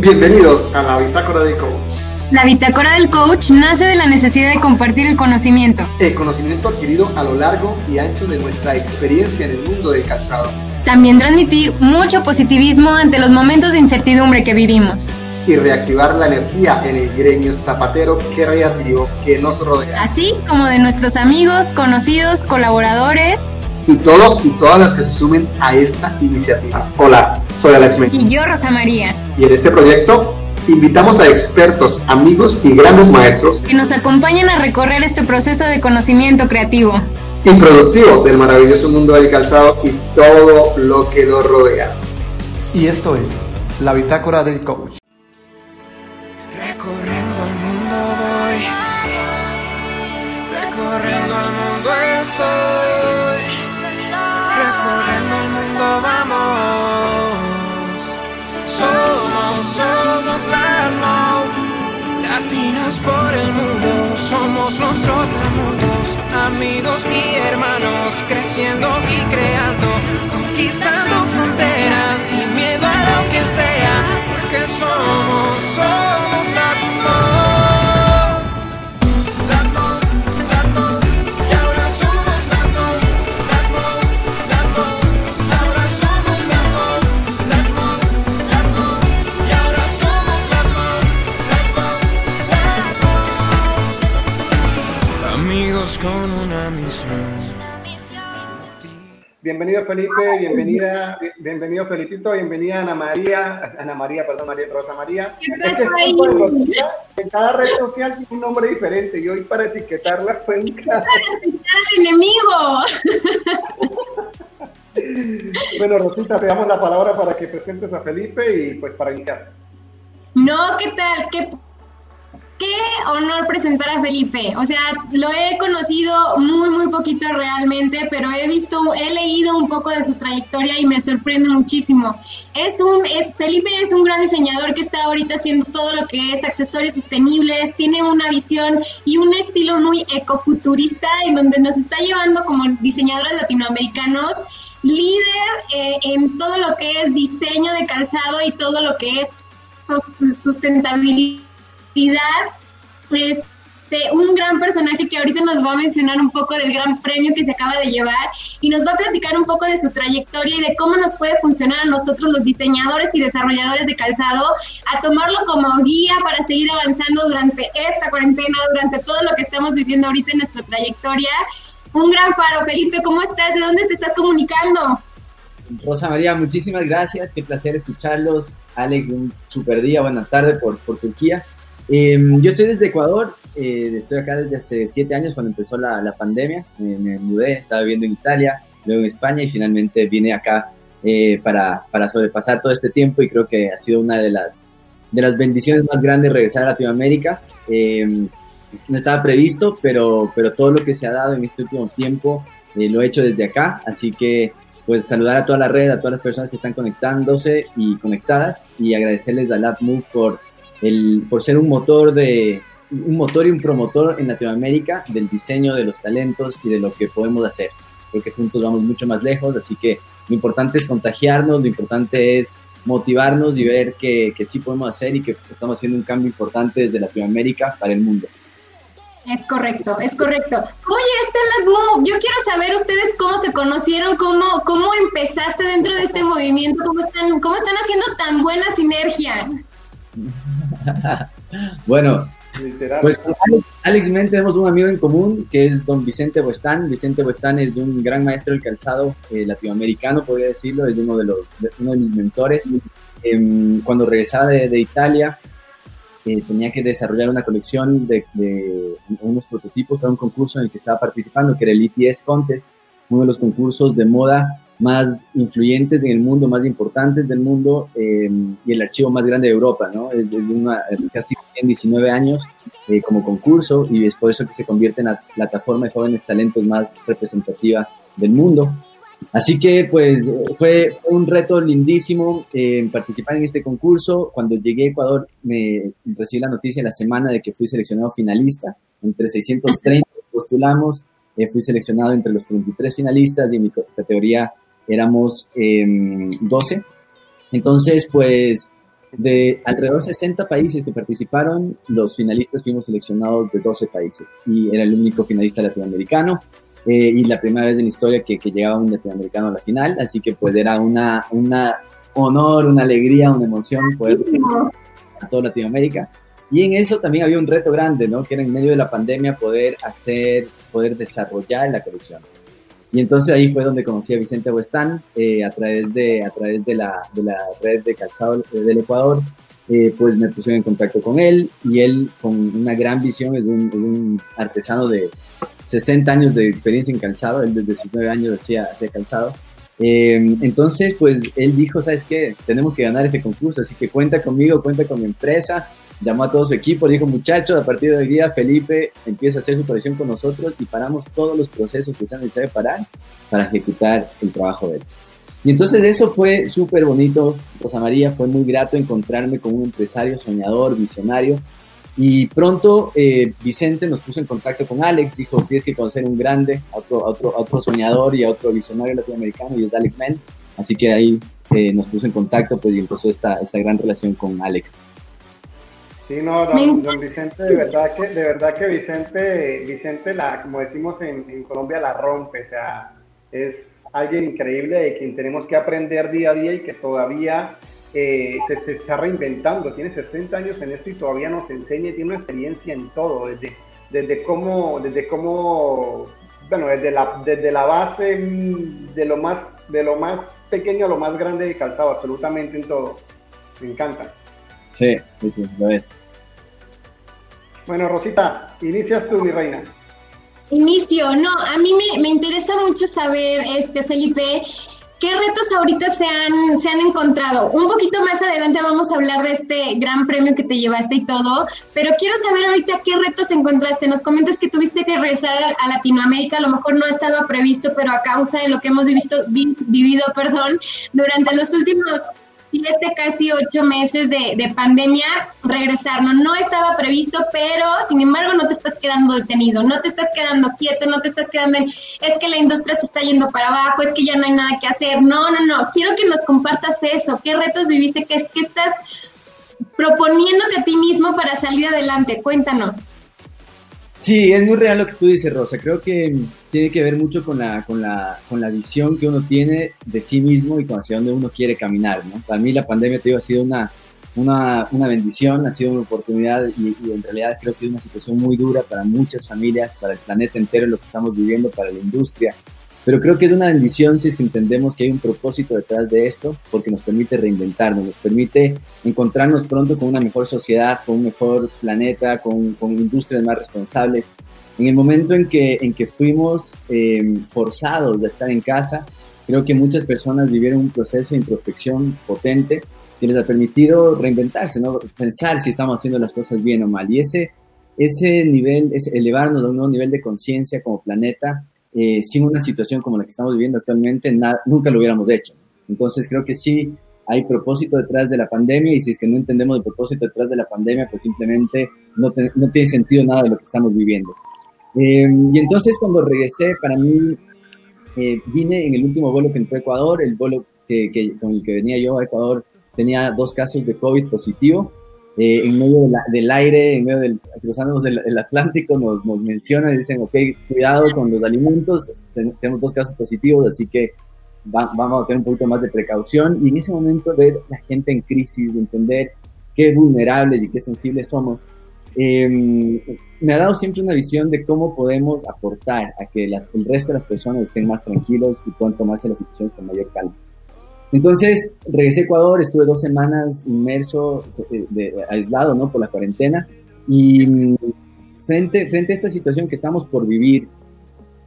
Bienvenidos a la Bitácora del Coach. La Bitácora del Coach nace de la necesidad de compartir el conocimiento. El conocimiento adquirido a lo largo y ancho de nuestra experiencia en el mundo del calzado. También transmitir mucho positivismo ante los momentos de incertidumbre que vivimos. Y reactivar la energía en el gremio zapatero creativo que nos rodea. Así como de nuestros amigos, conocidos, colaboradores y todos y todas las que se sumen a esta iniciativa. Hola, soy Alex Y yo, Rosa María. Y en este proyecto invitamos a expertos, amigos y grandes maestros que nos acompañen a recorrer este proceso de conocimiento creativo y productivo del maravilloso mundo del calzado y todo lo que lo rodea. Y esto es la bitácora del coach. Recorriendo el mundo voy, recorriendo el mundo estoy, somos la love, latinos por el mundo, somos los mundos, amigos y hermanos, creciendo y creando, conquistando fronteras, sin miedo a lo que sea, porque somos, somos Bienvenido Felipe, bienvenida, bienvenido Felipito, bienvenida Ana María, Ana María, perdón, María Rosa María. ¿Qué pasa ahí? En cada red social tiene un nombre diferente y hoy para etiquetarla fue un caso. al enemigo! bueno, Rosita, te damos la palabra para que presentes a Felipe y pues para iniciar. No, ¿qué tal? ¿Qué qué honor presentar a Felipe. O sea, lo he conocido muy, muy poquito realmente, pero he visto, he leído un poco de su trayectoria y me sorprende muchísimo. Es un, eh, Felipe es un gran diseñador que está ahorita haciendo todo lo que es accesorios sostenibles, tiene una visión y un estilo muy ecofuturista en donde nos está llevando como diseñadores latinoamericanos líder eh, en todo lo que es diseño de calzado y todo lo que es sustentabilidad este, un gran personaje que ahorita nos va a mencionar un poco del gran premio que se acaba de llevar y nos va a platicar un poco de su trayectoria y de cómo nos puede funcionar a nosotros los diseñadores y desarrolladores de calzado a tomarlo como guía para seguir avanzando durante esta cuarentena, durante todo lo que estamos viviendo ahorita en nuestra trayectoria. Un gran faro, Felipe, ¿cómo estás? ¿De dónde te estás comunicando? Rosa María, muchísimas gracias, qué placer escucharlos. Alex, un super día, buena tarde por, por Turquía. Em, yo estoy desde Ecuador, eh, estoy acá desde hace siete años cuando empezó la, la pandemia, me mudé, estaba viviendo en Italia, luego en España y finalmente vine acá eh, para, para, sobrepasar todo este tiempo y creo que ha sido una de las, de las bendiciones más grandes regresar a Latinoamérica. Em, no estaba previsto, pero, pero todo lo que se ha dado en este último tiempo eh, lo he hecho desde acá, así que pues saludar a toda la red, a todas las personas que están conectándose y conectadas y agradecerles a LabMove por el, por ser un motor de un motor y un promotor en Latinoamérica del diseño de los talentos y de lo que podemos hacer. Creo que juntos vamos mucho más lejos, así que lo importante es contagiarnos, lo importante es motivarnos y ver que, sí podemos hacer y que estamos haciendo un cambio importante desde Latinoamérica para el mundo. Es correcto, es correcto. Oye, Estela yo quiero saber ustedes cómo se conocieron, cómo, cómo empezaste dentro de este movimiento, cómo están, cómo están haciendo tan buena sinergia. bueno, pues con Alex, Mente tenemos un amigo en común que es don Vicente Buestán. Vicente Buestán es un gran maestro del calzado eh, latinoamericano, podría decirlo, es uno de, los, uno de mis mentores. Em, cuando regresaba de, Italia, eh, tenía que desarrollar una colección de, de, unos prototipos para un concurso en el que estaba participando, que era el ETS Contest, uno de los concursos de moda más influyentes en el mundo, más importantes del mundo em, y el archivo más grande de Europa, ¿no? Es, una, casi en 19 años eh, como concurso y es por eso que se convierte en la plataforma de jóvenes talentos más representativa del mundo. Así que pues fue, un reto lindísimo eh, participar en este concurso. Cuando llegué a Ecuador me recibí la noticia la semana de que fui seleccionado finalista. Entre 630 postulamos, eh, fui seleccionado entre los 33 finalistas y en mi categoría éramos 12. Em, Entonces, pues De alrededor de 60 países que participaron, los finalistas fuimos seleccionados de 12 países y era el único finalista latinoamericano eh, y la primera vez en la historia que, que, llegaba un latinoamericano a la final, así que pues era una, una honor, una alegría, una emoción poder a toda Latinoamérica. Y en eso también había un reto grande, ¿no? Que era en medio de la pandemia poder hacer, poder desarrollar la colección. Y entonces ahí fue donde conocí a Vicente Huestán eh, a través, de, a través de, la, de la red de calzado del Ecuador. Eh, pues me puse en contacto con él y él con una gran visión, es un, un, artesano de 60 años de experiencia en calzado, él desde sus 9 años hacía, hacía calzado. Eh, entonces, pues él dijo, ¿sabes qué? Tenemos que ganar ese concurso, así que cuenta conmigo, cuenta con mi empresa, llamó a todo su equipo, dijo, muchachos, a partir de hoy día Felipe empieza a hacer su operación con nosotros y paramos todos los procesos que sean necesarios parar para ejecutar el trabajo de él. Y entonces eso fue súper bonito, Rosa María, fue muy grato encontrarme con un empresario soñador, visionario. Y pronto eh, Vicente nos puso en contacto con Alex, dijo, tienes que conocer un grande, a otro, otro, otro soñador y a otro visionario latinoamericano, y es Alex Men. Así que ahí eh, nos puso en contacto pues, y empezó esta, esta gran relación con Alex. Sí, no, don, don, Vicente, de verdad que, de verdad que Vicente, Vicente la, como decimos en, en, Colombia, la rompe, o sea, es alguien increíble de quien tenemos que aprender día a día y que todavía eh, se, se, está reinventando, tiene 60 años en esto y todavía nos enseña y tiene una experiencia en todo, desde, desde cómo, desde cómo, bueno, desde la, desde la base de lo más, de lo más pequeño a lo más grande de calzado, absolutamente en todo. Me encanta. Sí, sí, sí, lo es. Bueno, Rosita, inicias tú, mi reina. Inicio, no, a mí me, interesa mucho saber, este Felipe, qué retos ahorita se han, se han encontrado. Un poquito más adelante vamos a hablar de este gran premio que te llevaste y todo, pero quiero saber ahorita qué retos encontraste. Nos comentas que tuviste que regresar a, Latinoamérica, a lo mejor no estaba previsto, pero a causa de lo que hemos visto, vi, vivido perdón, durante los últimos siete, casi ocho meses de, de, pandemia, regresar. No, no estaba previsto, pero sin embargo no te estás quedando detenido, no te estás quedando quieto, no te estás quedando en, es que la industria se está yendo para abajo, es que ya no hay nada que hacer. No, no, no, quiero que nos compartas eso, qué retos viviste, qué, qué estás proponiéndote a ti mismo para salir adelante. Cuéntanos. Sí, es muy real lo que tú dices, Rosa. Creo que tiene que ver mucho con la, con la, con la visión que uno tiene de sí mismo y con hacia dónde uno quiere caminar. ¿no? Para mí la pandemia te digo, ha sido una, una, una bendición, ha sido una oportunidad y, y, en realidad creo que es una situación muy dura para muchas familias, para el planeta entero, lo que estamos viviendo, para la industria. Pero creo que es una bendición si es que entendemos que hay un propósito detrás de esto, porque nos permite reinventarnos, nos permite encontrarnos pronto con una mejor sociedad, con un mejor planeta, con, con industrias más responsables. En el momento en que, en que fuimos eh, forzados de estar en casa, creo que muchas personas vivieron un proceso de introspección potente que les ha permitido reinventarse, ¿no? pensar si estamos haciendo las cosas bien o mal. Y ese, ese nivel, ese elevarnos a un nuevo nivel de conciencia como planeta, eh, sin una situación como la que estamos viviendo actualmente, nunca lo hubiéramos hecho. Entonces creo que sí hay propósito detrás de la pandemia y si es que no entendemos el propósito detrás de la pandemia, pues simplemente no, tiene sentido nada de lo que estamos viviendo. Eh, y entonces cuando regresé, para mí, eh, vine en el último vuelo que entré a Ecuador, el vuelo que, que, con el que venía yo a Ecuador tenía dos casos de COVID positivo eh, en medio del aire, en medio del, cruzándonos el, Atlántico, nos, mencionan y dicen, ok, cuidado con los alimentos, tenemos dos casos positivos, así que va, vamos a tener un poquito más de precaución. Y en ese momento ver la gente en crisis, entender qué vulnerables y qué sensibles somos, eh, me ha dado siempre una visión de cómo podemos aportar a que las, el resto de las personas estén más tranquilos y puedan tomarse las situaciones con mayor calma. Entonces regresé a Ecuador, estuve dos semanas inmerso, de, de, aislado, ¿no? Por la cuarentena. Y mm, frente, frente a esta situación que estamos por vivir,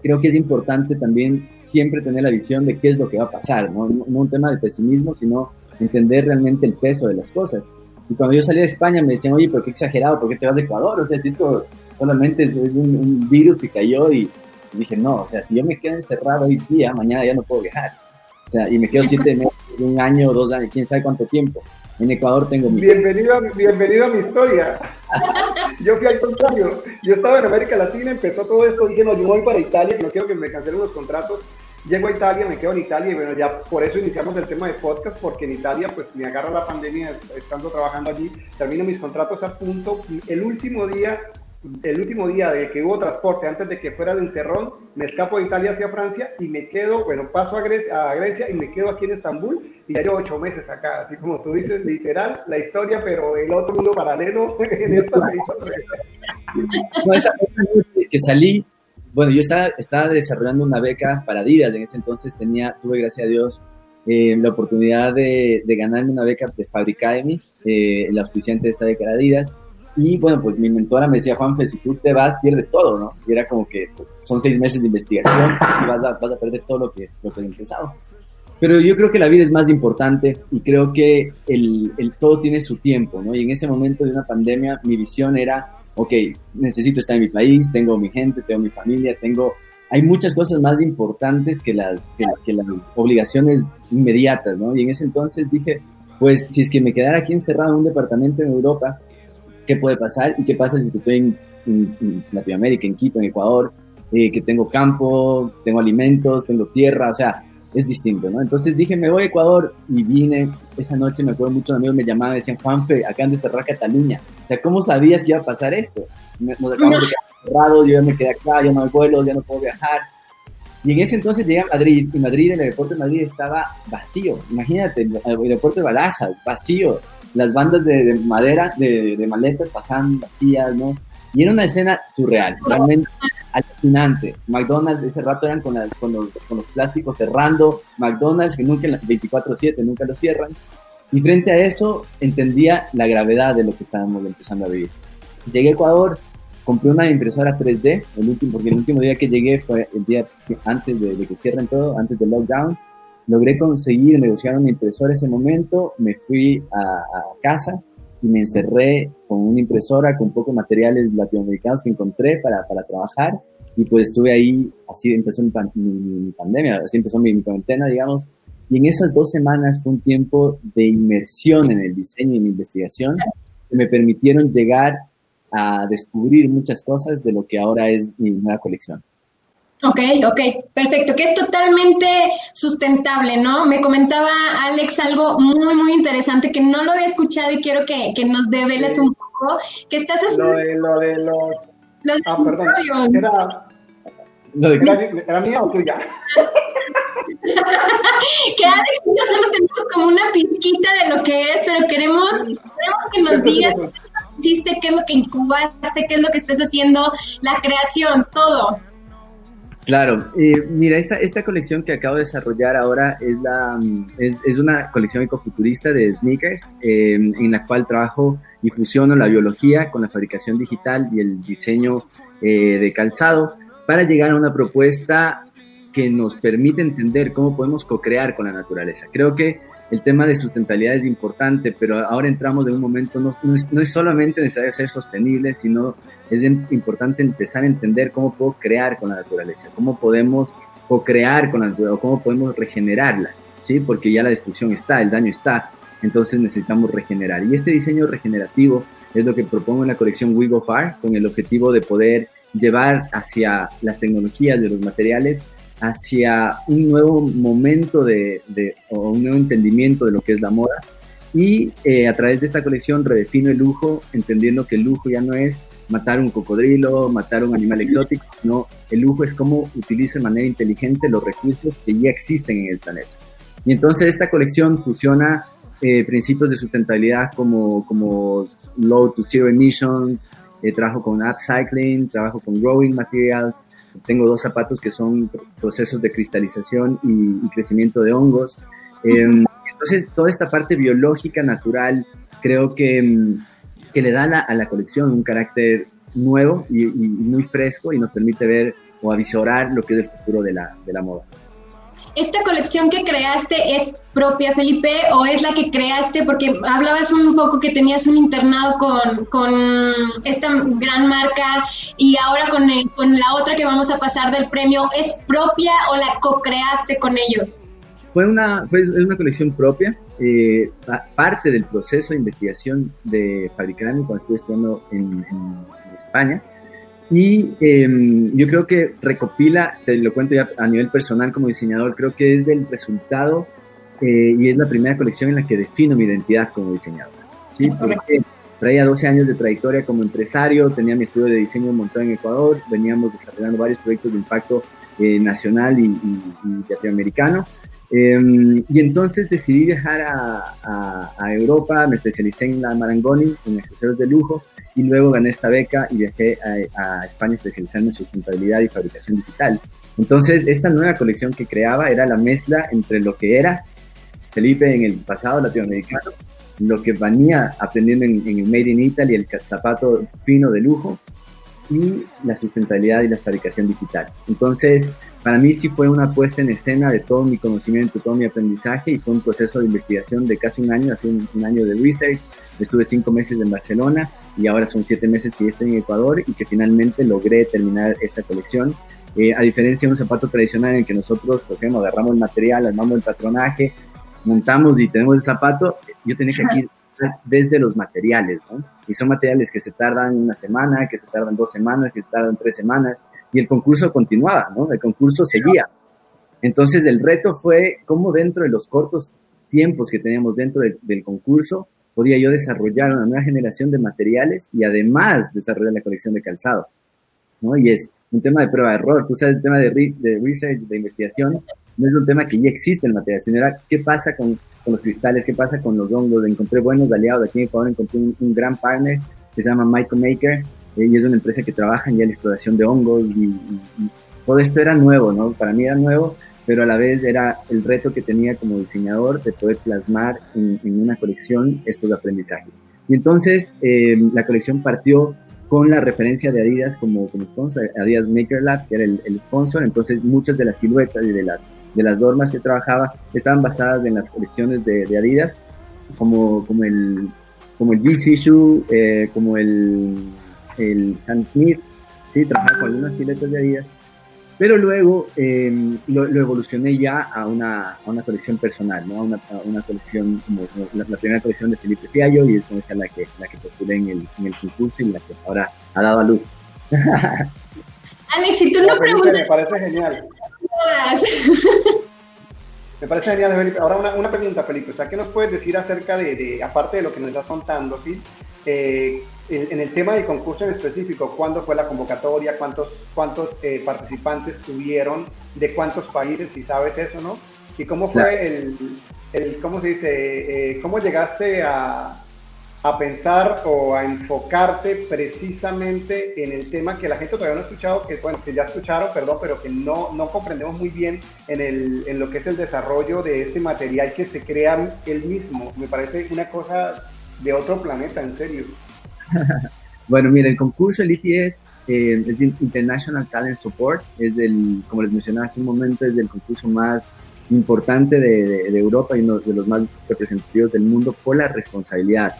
creo que es importante también siempre tener la visión de qué es lo que va a pasar, ¿no? No, no un tema de pesimismo, sino entender realmente el peso de las cosas. Y cuando yo salí de España me decían, oye, ¿por qué exagerado? ¿Por qué te vas de Ecuador? O sea, si esto solamente es, es un, un, virus que cayó y, y dije, no, o sea, si yo me quedo encerrado hoy día, mañana ya no puedo viajar. Sea, y me quedo siete meses, un año, dos años, quién sabe cuánto tiempo. En Ecuador tengo mi... Bienvenido, a, bienvenido a mi historia. yo fui al contrario. Yo estaba en América Latina, empezó todo esto, dije, no, yo voy para Italia, no quiero que me cancelen los contratos. llego a Italia, me quedo en Italia y bueno, ya por eso iniciamos el tema de podcast, porque en Italia pues me agarra la pandemia estando trabajando allí, termino mis contratos a punto, el último día el último día de que hubo transporte, antes de que fuera el encerrón, me escapo de Italia hacia Francia y me quedo, bueno, paso a Grecia, a Grecia y me quedo aquí en Estambul y ya llevo ocho meses acá, así como tú dices, literal, la historia, pero el otro mundo paralelo en esta no, esa, que salí, bueno, yo estaba, estaba desarrollando una beca para Adidas, en ese entonces tenía, tuve, gracias a Dios, eh, la oportunidad de, de, ganarme una beca de Fabricademy, eh, el auspiciante de esta beca de Adidas, y bueno, pues mi mentora me decía, Juanfe, si tú te vas, pierdes todo, ¿no? Y era como que pues, son seis meses de investigación y vas a, vas a perder todo lo que, lo que he empezado. Pero yo creo que la vida es más importante y creo que el, el, todo tiene su tiempo, ¿no? Y en ese momento de una pandemia, mi visión era, ok, necesito estar en mi país, tengo mi gente, tengo mi familia, tengo... Hay muchas cosas más importantes que las, que, que las obligaciones inmediatas, ¿no? Y en ese entonces dije, pues si es que me quedara aquí encerrado en un departamento en Europa, qué puede pasar y qué pasa si estoy en, Latinoamérica, en Quito, en Ecuador, eh, que tengo campo, tengo alimentos, tengo tierra, o sea, es distinto, ¿no? Entonces dije, me voy a Ecuador y vine esa noche, me acuerdo muchos amigos me llamaban, decían, Juanfe, acá han de cerrar Cataluña. O sea, ¿cómo sabías que iba a pasar esto? Nos acabamos de quedar cerrados, yo ya me quedé acá, ya no hay vuelos, ya no puedo viajar. Y en ese entonces llegué a Madrid, y Madrid, el aeropuerto de Madrid estaba vacío. Imagínate, el aeropuerto de Barajas, vacío las bandas de, madera, de, maletas pasaban vacías, ¿no? Y era una escena surreal, realmente alucinante. McDonald's ese rato eran con, los, con los plásticos cerrando, McDonald's que nunca 24/7, nunca lo cierran. Y frente a eso entendía la gravedad de lo que estábamos empezando a vivir. Llegué a Ecuador, compré una impresora 3D, el último, porque el último día que llegué fue el día antes de, de que cierren todo, antes del lockdown logré conseguir negociar una impresora ese momento, me fui a, casa y me encerré con una impresora con pocos materiales latinoamericanos que encontré para, para trabajar y pues estuve ahí, así empezó mi, pandemia, así empezó mi, cuarentena, digamos, y en esas dos semanas fue un tiempo de inmersión en el diseño y en investigación que me permitieron llegar a descubrir muchas cosas de lo que ahora es mi nueva colección. Ok, ok, perfecto, que es totalmente sustentable, ¿no? Me comentaba Alex algo muy, muy interesante que no lo había escuchado y quiero que, que nos develes un poco, que estás haciendo... Lo de, lo de los... ah, perdón, era... ¿Lo de ¿Era, ¿Era mía o tuya? que Alex y yo solo tenemos como una pizquita de lo que es, pero queremos, queremos que nos digas qué hiciste, qué es lo que incubaste, qué es lo que estás haciendo, la creación, todo. Claro, eh, mira, esta, esta colección que acabo de desarrollar ahora es, la, es, es una colección ecofuturista de sneakers eh, en la cual trabajo y fusiono la biología con la fabricación digital y el diseño eh, de calzado para llegar a una propuesta que nos permite entender cómo podemos co-crear con la naturaleza. Creo que el tema de sustentabilidad es importante, pero ahora entramos en un momento, no, no, es, solamente necesario ser sostenible, sino es importante empezar a entender cómo puedo crear con la naturaleza, cómo podemos co-crear con la naturaleza, cómo podemos regenerarla, ¿sí? Porque ya la destrucción está, el daño está, entonces necesitamos regenerar. Y este diseño regenerativo es lo que propongo en la colección We Go Far, con el objetivo de poder llevar hacia las tecnologías de los materiales hacia un nuevo momento de, o un nuevo entendimiento de lo que es la moda. Y eh, a través de esta colección redefino el lujo, entendiendo que el lujo ya no es matar un cocodrilo, matar un animal exótico, no, el lujo es cómo utilizo de manera inteligente los recursos que ya existen en el planeta. Y entonces esta colección fusiona eh, principios de sustentabilidad como, como low to zero emissions, eh, trabajo con upcycling, trabajo con growing materials, tengo dos zapatos que son procesos de cristalización y, crecimiento de hongos. Em, entonces, toda esta parte biológica, natural, creo que, em, que le da a la colección un carácter nuevo y, y, muy fresco y nos permite ver o avisorar lo que es el futuro de la, de la moda. ¿Esta colección que creaste es propia, Felipe, o es la que creaste? Porque hablabas un poco que tenías un internado con, con esta gran marca y ahora con, con la otra que vamos a pasar del premio, ¿es propia o la co-creaste con ellos? Fue una, fue una colección propia, eh, parte del proceso de investigación de fabricar cuando estuve estudiando en España Y em, yo creo que recopila, te lo cuento ya a nivel personal como diseñador, creo que es el resultado eh, y es la primera colección en la que defino mi identidad como diseñador. ¿sí? Porque traía 12 años de trayectoria como empresario, tenía mi estudio de diseño montado en Ecuador, veníamos desarrollando varios proyectos de impacto eh, nacional y, y, latinoamericano. Em, y entonces decidí viajar a, a, Europa, me especialicé en la Marangoni, en accesorios de lujo, y luego gané esta beca y viajé a, España especializando en sustentabilidad y fabricación digital. Entonces, esta nueva colección que creaba era la mezcla entre lo que era Felipe en el pasado latinoamericano, lo que venía aprendiendo en, en Made in Italy, el zapato fino de lujo, y la sustentabilidad y la fabricación digital. Entonces, para mí sí fue una puesta en escena de todo mi conocimiento, todo mi aprendizaje y fue un proceso de investigación de casi un año, hace un, un año de research, Estuve cinco meses en Barcelona y ahora son siete meses que estoy en Ecuador y que finalmente logré terminar esta colección. Eh, a diferencia de un zapato tradicional en el que nosotros, por ejemplo, agarramos el material, armamos el patronaje, montamos y tenemos el zapato, yo tenía que aquí desde los materiales, ¿no? Y son materiales que se tardan una semana, que se tardan dos semanas, que se tardan tres semanas, y el concurso continuaba, ¿no? El concurso seguía. Entonces el reto fue cómo dentro de los cortos tiempos que teníamos dentro del concurso, podía yo desarrollar una nueva generación de materiales y además desarrollar la colección de calzado. ¿no? Y es un tema de prueba de error. Tú sabes, el tema de, research, de investigación, no es un tema que ya existe el material, sino era qué pasa con, con, los cristales, qué pasa con los hongos. Encontré buenos aliados aquí en Ecuador, encontré un, gran partner que se llama Michael Maker eh, y es una empresa que trabaja en la exploración de hongos y, y todo esto era nuevo, ¿no? Para mí era nuevo pero a la vez era el reto que tenía como diseñador de poder plasmar en, una colección estos aprendizajes. Y entonces eh, la colección partió con la referencia de Adidas como, como sponsor, Adidas Maker Lab, que era el, sponsor, entonces muchas de las siluetas y de las, de las normas que trabajaba estaban basadas en las colecciones de, Adidas, como, como el, como el GC Shoe, eh, como el, el Smith, ¿sí? trabajaba con algunas siluetas de Adidas, pero luego em, lo, evolucioné ya a una, a una colección personal, ¿no? a, una, una colección como, la, primera colección de Felipe Fiallo y es como esa la que, la que postulé en el, en el concurso y la que ahora ha dado a luz. Alex, si tú no, preguntas... Me parece genial. me parece genial, Felipe. Ahora una, una, pregunta, Felipe. O sea, ¿qué nos puedes decir acerca de, de aparte de lo que nos estás contando, ¿sí? Eh, en el tema del concurso en específico, ¿cuándo fue la convocatoria? ¿Cuántos, cuántos eh, participantes tuvieron? ¿De cuántos países? Si sabes eso, ¿no? ¿Y cómo fue el, el, cómo se dice, eh, cómo llegaste a, a, pensar o a enfocarte precisamente en el tema que la gente todavía no ha escuchado, que bueno, que ya escucharon, perdón, pero que no, no comprendemos muy bien en, el, en lo que es el desarrollo de este material que se crea él mismo? Me parece una cosa de otro planeta, en serio. bueno, mira, el concurso, el ITS, eh, es International Talent Support, es del, como les mencionaba hace un momento, es el concurso más importante de, Europa y uno de los más representativos del mundo por la responsabilidad.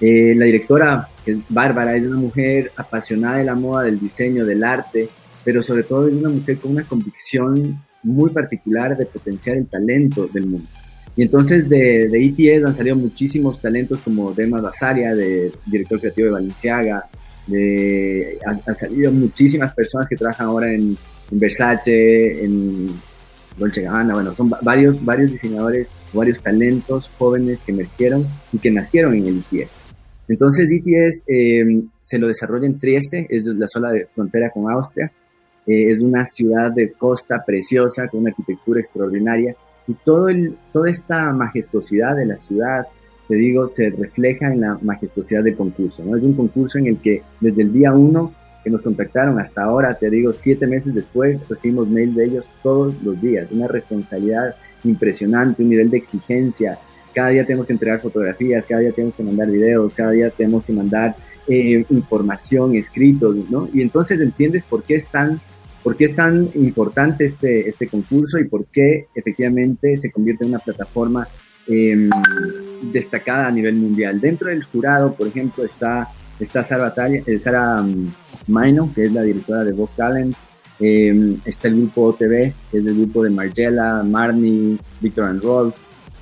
Eh, la directora, es Bárbara, es una mujer apasionada de la moda, del diseño, del arte, pero sobre todo es una mujer con una convicción muy particular de potenciar el talento del mundo. Y entonces de, de ETS han salido muchísimos talentos como Dema Basaria, de director creativo de Valenciaga, de, han, salido muchísimas personas que trabajan ahora en, Versace, en Dolce Gabbana, bueno, son varios, varios diseñadores, varios talentos jóvenes que emergieron y que nacieron en el ETS. Entonces ETS eh, se lo desarrolla en Trieste, es la sola de frontera con Austria, eh, es una ciudad de costa preciosa, con una arquitectura extraordinaria, y todo el, toda esta majestuosidad de la ciudad, te digo, se refleja en la majestuosidad del concurso. ¿no? Es un concurso en el que desde el día uno que nos contactaron hasta ahora, te digo, siete meses después, recibimos mails de ellos todos los días. Una responsabilidad impresionante, un nivel de exigencia. Cada día tenemos que entregar fotografías, cada día tenemos que mandar videos, cada día tenemos que mandar eh, información, escritos, ¿no? Y entonces entiendes por qué es tan ¿Por qué es tan importante este, este concurso y por qué efectivamente se convierte en una plataforma em, destacada a nivel mundial? Dentro del jurado, por ejemplo, está, está Sara, eh, Sara um, Maino, que es la directora de Vogue Talent, em, está el grupo OTV, que es el grupo de Margella, Marnie, Victor and Rolf,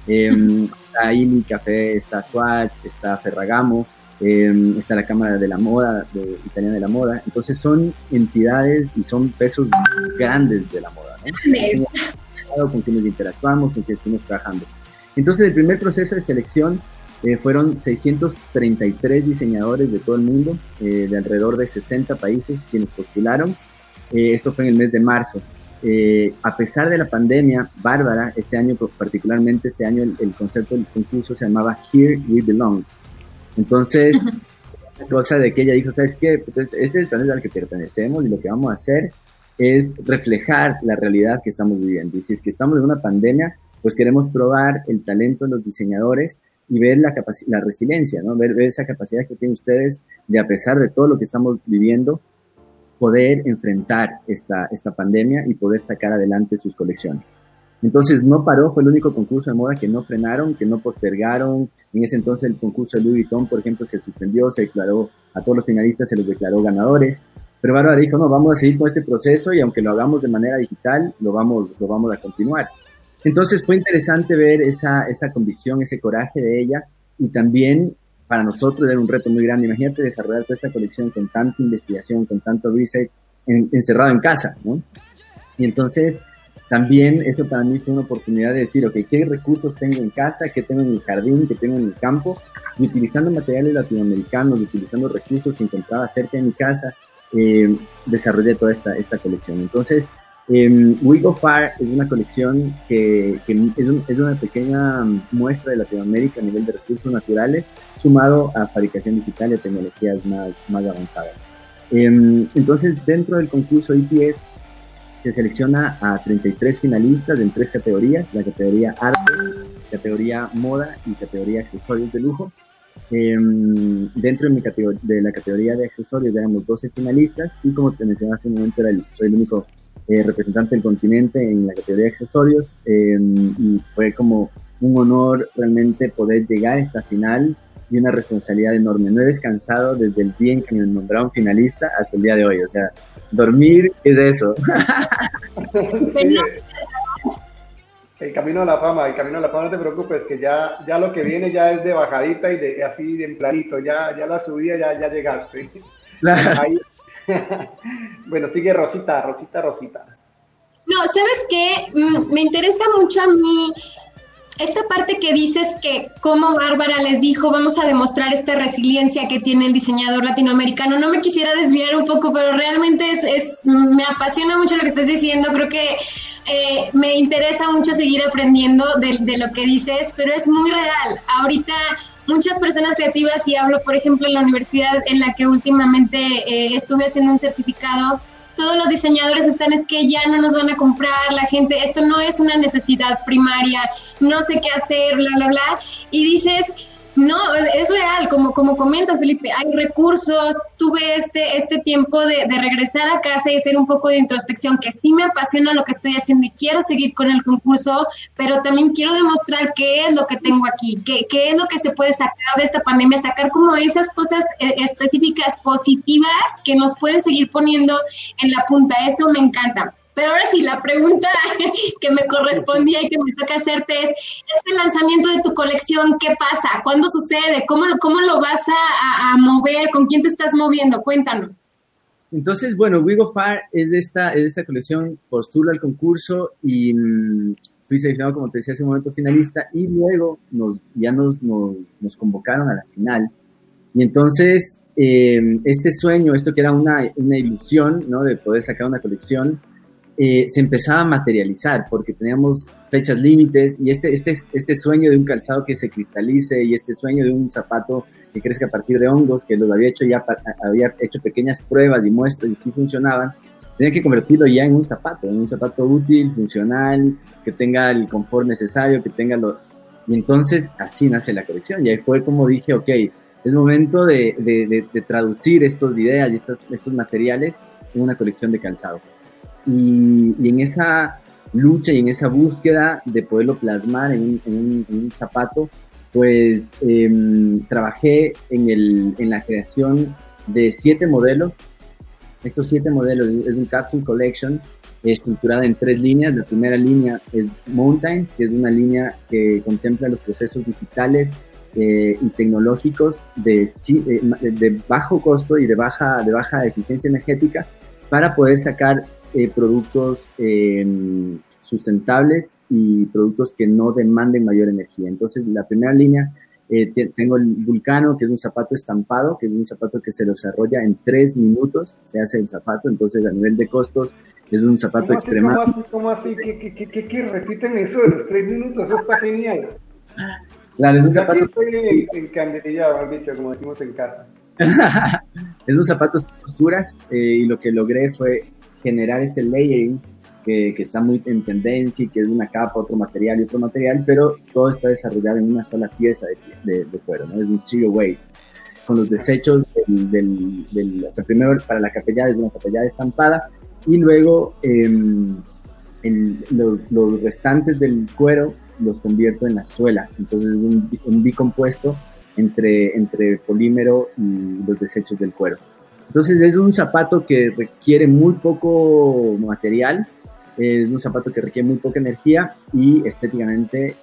em, está Ini Café, está Swatch, está Ferragamo, eh, está la Cámara de la Moda, de, Italiana de la Moda, entonces son entidades y son pesos grandes de la moda, ¿no? con quienes interactuamos, con quienes estamos trabajando. Entonces el primer proceso de selección eh, fueron 633 diseñadores de todo el mundo, eh, de alrededor de 60 países quienes postularon. esto fue en el mes de marzo. a pesar de la pandemia, Bárbara, este año, particularmente este año, el, el concepto del concurso se llamaba Here We Belong, entonces, la cosa de que ella dijo, ¿sabes qué? Pues, este es el planeta al que pertenecemos y lo que vamos a hacer es reflejar la realidad que estamos viviendo. Y si es que estamos en una pandemia, pues queremos probar el talento de los diseñadores y ver la, la resiliencia, ¿no? Ver, ver, esa capacidad que tienen ustedes de, a pesar de todo lo que estamos viviendo, poder enfrentar esta, esta pandemia y poder sacar adelante sus colecciones. Entonces no paró, fue el único concurso de moda que no frenaron, que no postergaron. En ese entonces el concurso de Louis Vuitton, por ejemplo, se suspendió, se declaró a todos los finalistas, se los declaró ganadores. Pero Bárbara dijo, no, vamos a seguir con este proceso y aunque lo hagamos de manera digital, lo vamos, lo vamos a continuar. Entonces fue interesante ver esa, esa convicción, ese coraje de ella y también para nosotros era un reto muy grande. Imagínate desarrollar toda esta colección con tanta investigación, con tanto research encerrado en casa, ¿no? Y entonces también esto para mí fue una oportunidad de decir, ok, ¿qué recursos tengo en casa? ¿Qué tengo en el jardín? ¿Qué tengo en el campo? Y utilizando materiales latinoamericanos, utilizando recursos que encontraba cerca de mi casa, eh, desarrollé toda esta, esta colección. Entonces, eh, We Go Far es una colección que, que es, es, una pequeña muestra de Latinoamérica a nivel de recursos naturales, sumado a fabricación digital y a tecnologías más, más avanzadas. Eh, entonces, dentro del concurso IPS se selecciona a 33 finalistas en tres categorías, la categoría arte, categoría moda y categoría accesorios de lujo. Em, dentro de, la categoría de accesorios éramos 12 finalistas y como te mencioné hace un momento, soy el único eh, representante del continente en la categoría de accesorios em, y fue como un honor realmente poder llegar a esta final y una responsabilidad enorme. No he descansado desde el día en que me nombraron finalista hasta el día de hoy. O sea, dormir es eso. el camino a la fama, el camino a la fama, no te preocupes, que ya, ya lo que viene ya es de bajadita y de así de en planito, ya, ya la subida, ya, ya llegaste. bueno, sigue Rosita, Rosita, Rosita. No, ¿sabes qué? Mm, me interesa mucho a mí esta parte que dices que como Bárbara les dijo, vamos a demostrar esta resiliencia que tiene el diseñador latinoamericano, no me quisiera desviar un poco, pero realmente es, es me apasiona mucho lo que estás diciendo, creo que eh, me interesa mucho seguir aprendiendo de, de, lo que dices, pero es muy real. Ahorita muchas personas creativas, y hablo por ejemplo en la universidad en la que últimamente eh, estuve haciendo un certificado, todos los diseñadores están es que ya no nos van a comprar, la gente, esto no es una necesidad primaria, no sé qué hacer, bla, bla, bla. Y dices, no, es real, como, como comentas, Felipe, hay recursos, tuve este, este tiempo de, regresar a casa y hacer un poco de introspección, que sí me apasiona lo que estoy haciendo y quiero seguir con el concurso, pero también quiero demostrar qué es lo que tengo aquí, qué, qué es lo que se puede sacar de esta pandemia, sacar como esas cosas eh, específicas, positivas, que nos pueden seguir poniendo en la punta, eso me encanta. Pero ahora sí, la pregunta que me correspondía y que me toca hacerte es, este lanzamiento de tu colección, ¿qué pasa? ¿Cuándo sucede? ¿Cómo, cómo lo vas a, a mover? ¿Con quién te estás moviendo? Cuéntanos. Entonces, bueno, We Go Far es de esta, es esta colección, postula al concurso y mmm, fui seleccionado, como te decía hace un momento, finalista y luego nos, ya nos, nos, nos convocaron a la final. Y entonces, eh, este sueño, esto que era una, una ilusión, ¿no? De poder sacar una colección, eh, se empezaba a materializar porque teníamos fechas límites y este, este, este sueño de un calzado que se cristalice y este sueño de un zapato que crezca a partir de hongos, que los había hecho ya, había hecho pequeñas pruebas y muestras y sí funcionaban, tenía que convertirlo ya en un zapato, en un zapato útil, funcional, que tenga el confort necesario, que tenga lo... Y entonces así nace la colección y ahí fue como dije, ok, es momento de, de, de, traducir estas ideas y estos, estos materiales en una colección de calzado. Y, y, en esa lucha y en esa búsqueda de poderlo plasmar en un, en un, en un zapato, pues eh, trabajé en, el, en, la creación de siete modelos. Estos siete modelos es un Capsule Collection estructurada en tres líneas. La primera línea es Mountains, que es una línea que contempla los procesos digitales eh, y tecnológicos de, eh, de, bajo costo y de baja, de baja eficiencia energética para poder sacar eh, productos em, sustentables y productos que no demanden mayor energía. Entonces, la primera línea, tengo el Vulcano, que es un zapato estampado, que es un zapato que se desarrolla en tres minutos, se hace el zapato, entonces a nivel de costos es un zapato. ¿Cómo así? ¿Cómo así? ¿Qué, qué, qué, repiten eso de los tres minutos? Eso está genial. Claro, es un zapato. Estoy encandillado, bicho, como decimos en casa. es un zapato de costuras eh, y lo que logré fue generar este layering que, está muy en tendencia y que es una capa, otro material y otro material, pero todo está desarrollado en una sola pieza de, cuero, ¿no? Es un zero waste. Con los desechos del, o sea, primero para la capellada es una capellada estampada y luego los, los restantes del cuero los convierto en la suela. Entonces es un, un bicompuesto entre, entre polímero y los desechos del cuero. Entonces es un zapato que requiere muy poco material, es un zapato que requiere muy poca energía y estéticamente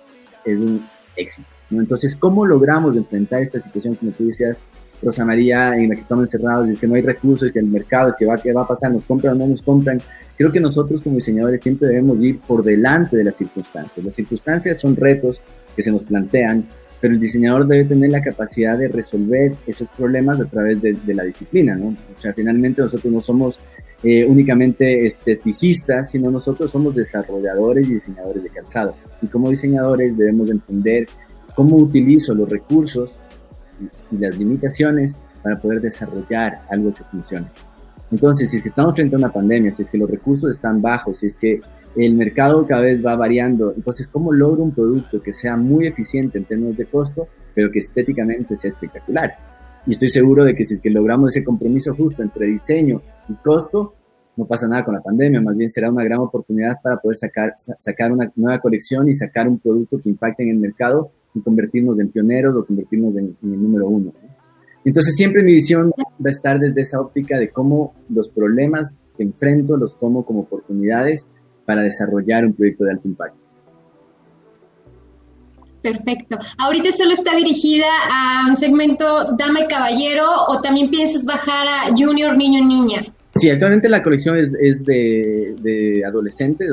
es un éxito. Entonces, ¿cómo logramos enfrentar esta situación, como tú decías, Rosa María, en la que estamos encerrados, es que no hay recursos, que el mercado, es que va, ¿qué va a pasar? ¿Nos compran o no nos compran? Creo que nosotros como diseñadores siempre debemos ir por delante de las circunstancias. Las circunstancias son retos que se nos plantean, pero el diseñador debe tener la capacidad de resolver esos problemas a través de, la disciplina, ¿no? O sea, finalmente nosotros no somos eh, únicamente esteticistas, sino nosotros somos desarrolladores y diseñadores de calzado. Y como diseñadores debemos entender cómo utilizo los recursos y las limitaciones para poder desarrollar algo que funcione. Entonces, si es que estamos frente a una pandemia, si es que los recursos están bajos, si es que el mercado cada vez va variando, entonces, ¿cómo logro un producto que sea muy eficiente en términos de costo, pero que estéticamente sea espectacular? Y estoy seguro de que si es que logramos ese compromiso justo entre diseño y costo, no pasa nada con la pandemia, más bien será una gran oportunidad para poder sacar, sacar una nueva colección y sacar un producto que impacte en el mercado y convertirnos en pioneros o convertirnos en, el número uno. Entonces siempre mi visión va a estar desde esa óptica de cómo los problemas que enfrento los tomo como oportunidades para desarrollar un proyecto de alto impacto. Perfecto. ¿Ahorita solo está dirigida a un segmento dama y caballero o también piensas bajar a junior, niño, niña? Sí, actualmente la colección es, de, de adolescentes,